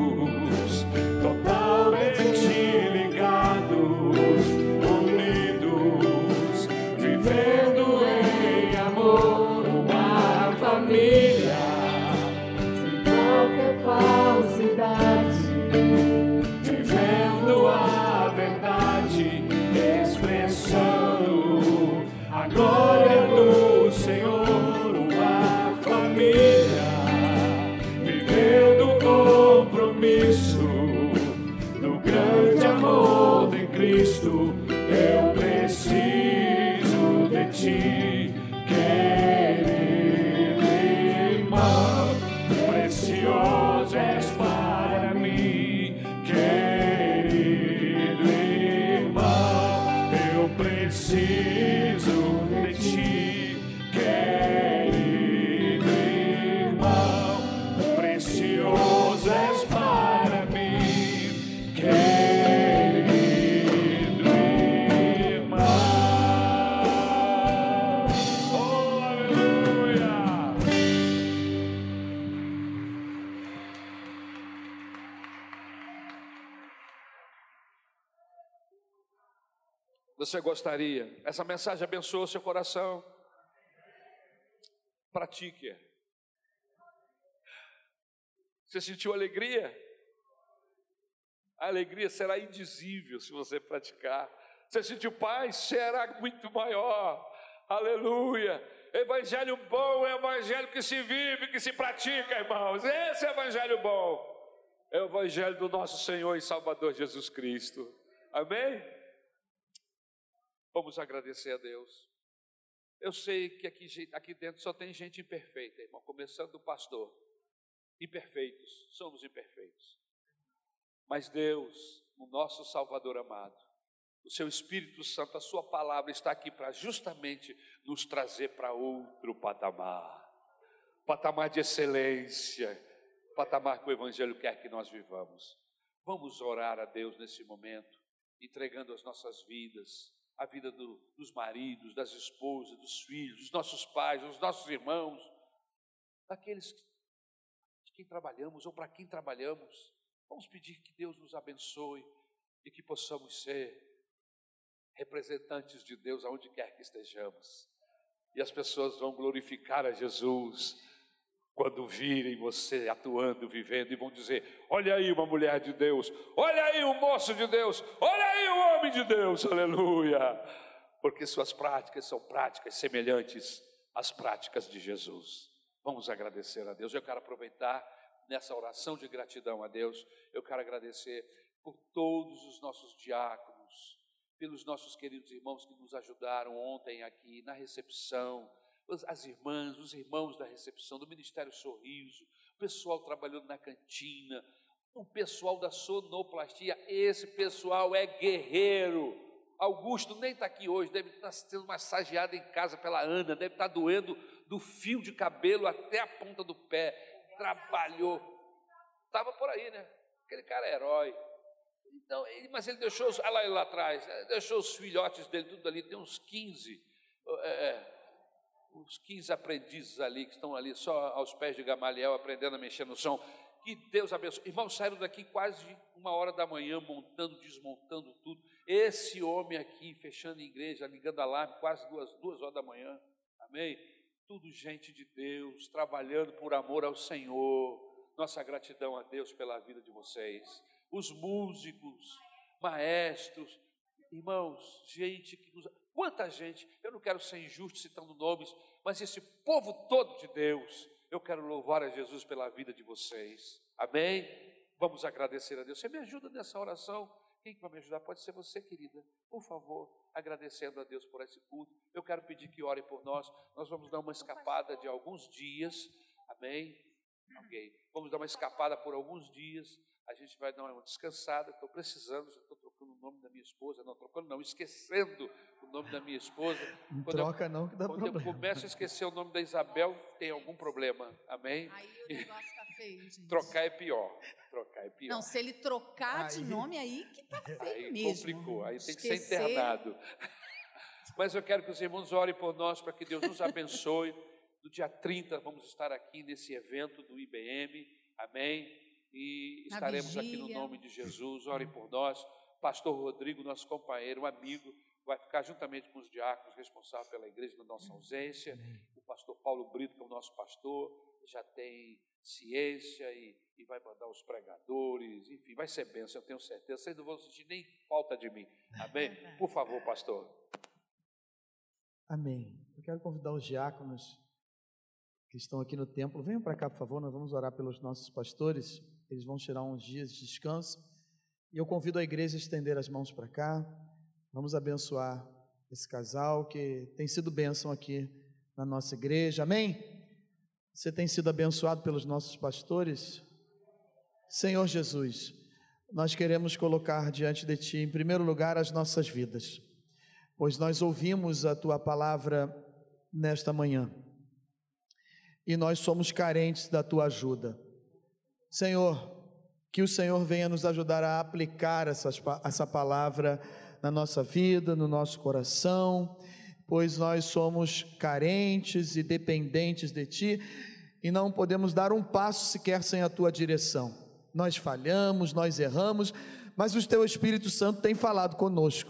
você gostaria? Essa mensagem abençoou seu coração? Pratique. Você sentiu alegria? A alegria será indizível se você praticar. Você sentiu paz? Será muito maior. Aleluia. Evangelho bom é o evangelho que se vive, que se pratica, irmãos. Esse é o evangelho bom. É o evangelho do nosso Senhor e Salvador Jesus Cristo. Amém? Vamos agradecer a Deus. Eu sei que aqui, aqui dentro só tem gente imperfeita, irmão, começando do pastor. Imperfeitos, somos imperfeitos. Mas Deus, o nosso Salvador amado, o seu Espírito Santo, a sua palavra está aqui para justamente nos trazer para outro patamar. Patamar de excelência, patamar que o Evangelho quer que nós vivamos. Vamos orar a Deus nesse momento, entregando as nossas vidas, a vida do, dos maridos, das esposas, dos filhos, dos nossos pais, dos nossos irmãos, daqueles de quem trabalhamos ou para quem trabalhamos. Vamos pedir que Deus nos abençoe e que possamos ser representantes de Deus aonde quer que estejamos. E as pessoas vão glorificar a Jesus quando virem você atuando, vivendo, e vão dizer: Olha aí uma mulher de Deus, olha aí um moço de Deus, olha um homem de Deus, aleluia. Porque suas práticas são práticas semelhantes às práticas de Jesus. Vamos agradecer a Deus. Eu quero aproveitar nessa oração de gratidão a Deus, eu quero agradecer por todos os nossos diáconos, pelos nossos queridos irmãos que nos ajudaram ontem aqui na recepção, as irmãs, os irmãos da recepção, do Ministério Sorriso, o pessoal trabalhando na cantina, o pessoal da sonoplastia, esse pessoal é guerreiro. Augusto nem está aqui hoje, deve estar sendo massageado em casa pela Ana, deve estar doendo do fio de cabelo até a ponta do pé. Trabalhou, estava por aí, né? Aquele cara é herói. Então, ele, mas ele deixou, olha lá, lá atrás, deixou os filhotes dele tudo ali, tem uns 15, é, é, uns 15 aprendizes ali, que estão ali só aos pés de Gamaliel, aprendendo a mexer no som. Que Deus abençoe. Irmãos, saíram daqui quase uma hora da manhã, montando, desmontando tudo. Esse homem aqui, fechando a igreja, ligando alarme, quase duas, duas horas da manhã. Amém? Tudo gente de Deus, trabalhando por amor ao Senhor. Nossa gratidão a Deus pela vida de vocês os músicos, maestros, irmãos, gente que nos. Quanta gente, eu não quero ser injusto citando nomes, mas esse povo todo de Deus, eu quero louvar a Jesus pela vida de vocês. Amém? Vamos agradecer a Deus. Você me ajuda nessa oração? Quem vai me ajudar? Pode ser você, querida. Por favor, agradecendo a Deus por esse culto. Eu quero pedir que ore por nós. Nós vamos dar uma escapada de alguns dias. Amém? Ok. Vamos dar uma escapada por alguns dias a gente vai dar uma descansada, estou precisando, já estou trocando o nome da minha esposa, não trocando não, esquecendo nome da minha esposa. Não quando troca eu, não que dá quando problema. Quando eu começo a esquecer o nome da Isabel, tem algum problema, amém? Aí o negócio está feio, gente. Trocar é pior, trocar é pior. Não, se ele trocar aí, de nome, aí que está feio aí mesmo. complicou, aí tem que ser internado. Mas eu quero que os irmãos orem por nós, para que Deus nos abençoe. No dia 30 vamos estar aqui nesse evento do IBM, amém? e estaremos aqui no nome de Jesus. Orem por nós. Pastor Rodrigo, nosso companheiro, um amigo, vai ficar juntamente com os diáconos responsáveis pela igreja na nossa ausência. O pastor Paulo Brito, que é o nosso pastor, já tem ciência e, e vai mandar os pregadores, enfim, vai ser bênção, eu tenho certeza. Vocês não vão sentir nem falta de mim. Amém? Por favor, pastor. Amém. Eu quero convidar os diáconos que estão aqui no templo. Venham para cá, por favor, nós vamos orar pelos nossos pastores eles vão tirar uns dias de descanso. E eu convido a igreja a estender as mãos para cá. Vamos abençoar esse casal que tem sido bênção aqui na nossa igreja. Amém? Você tem sido abençoado pelos nossos pastores? Senhor Jesus, nós queremos colocar diante de Ti, em primeiro lugar, as nossas vidas, pois nós ouvimos a Tua palavra nesta manhã e nós somos carentes da Tua ajuda. Senhor, que o Senhor venha nos ajudar a aplicar essa palavra na nossa vida, no nosso coração, pois nós somos carentes e dependentes de Ti e não podemos dar um passo sequer sem a Tua direção. Nós falhamos, nós erramos, mas o Teu Espírito Santo tem falado conosco,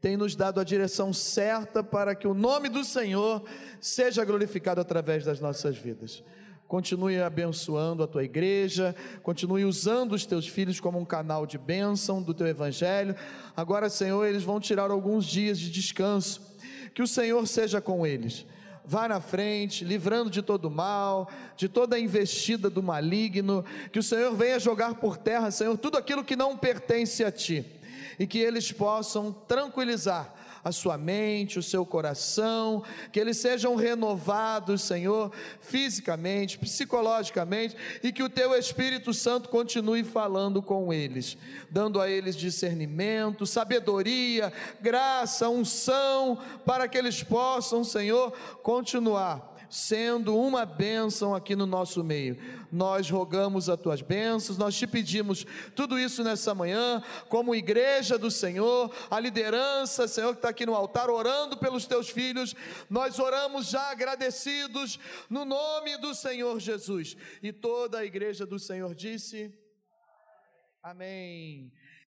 tem nos dado a direção certa para que o nome do Senhor seja glorificado através das nossas vidas. Continue abençoando a tua igreja, continue usando os teus filhos como um canal de bênção do teu evangelho. Agora, Senhor, eles vão tirar alguns dias de descanso. Que o Senhor seja com eles vá na frente, livrando de todo mal, de toda a investida do maligno, que o Senhor venha jogar por terra, Senhor, tudo aquilo que não pertence a Ti, e que eles possam tranquilizar a sua mente, o seu coração, que eles sejam renovados, Senhor, fisicamente, psicologicamente, e que o teu Espírito Santo continue falando com eles, dando a eles discernimento, sabedoria, graça, unção, para que eles possam, Senhor, continuar sendo uma bênção aqui no nosso meio. Nós rogamos as tuas bênçãos, nós te pedimos tudo isso nessa manhã, como igreja do Senhor, a liderança, Senhor, que está aqui no altar, orando pelos teus filhos, nós oramos já agradecidos no nome do Senhor Jesus. E toda a igreja do Senhor disse: Amém.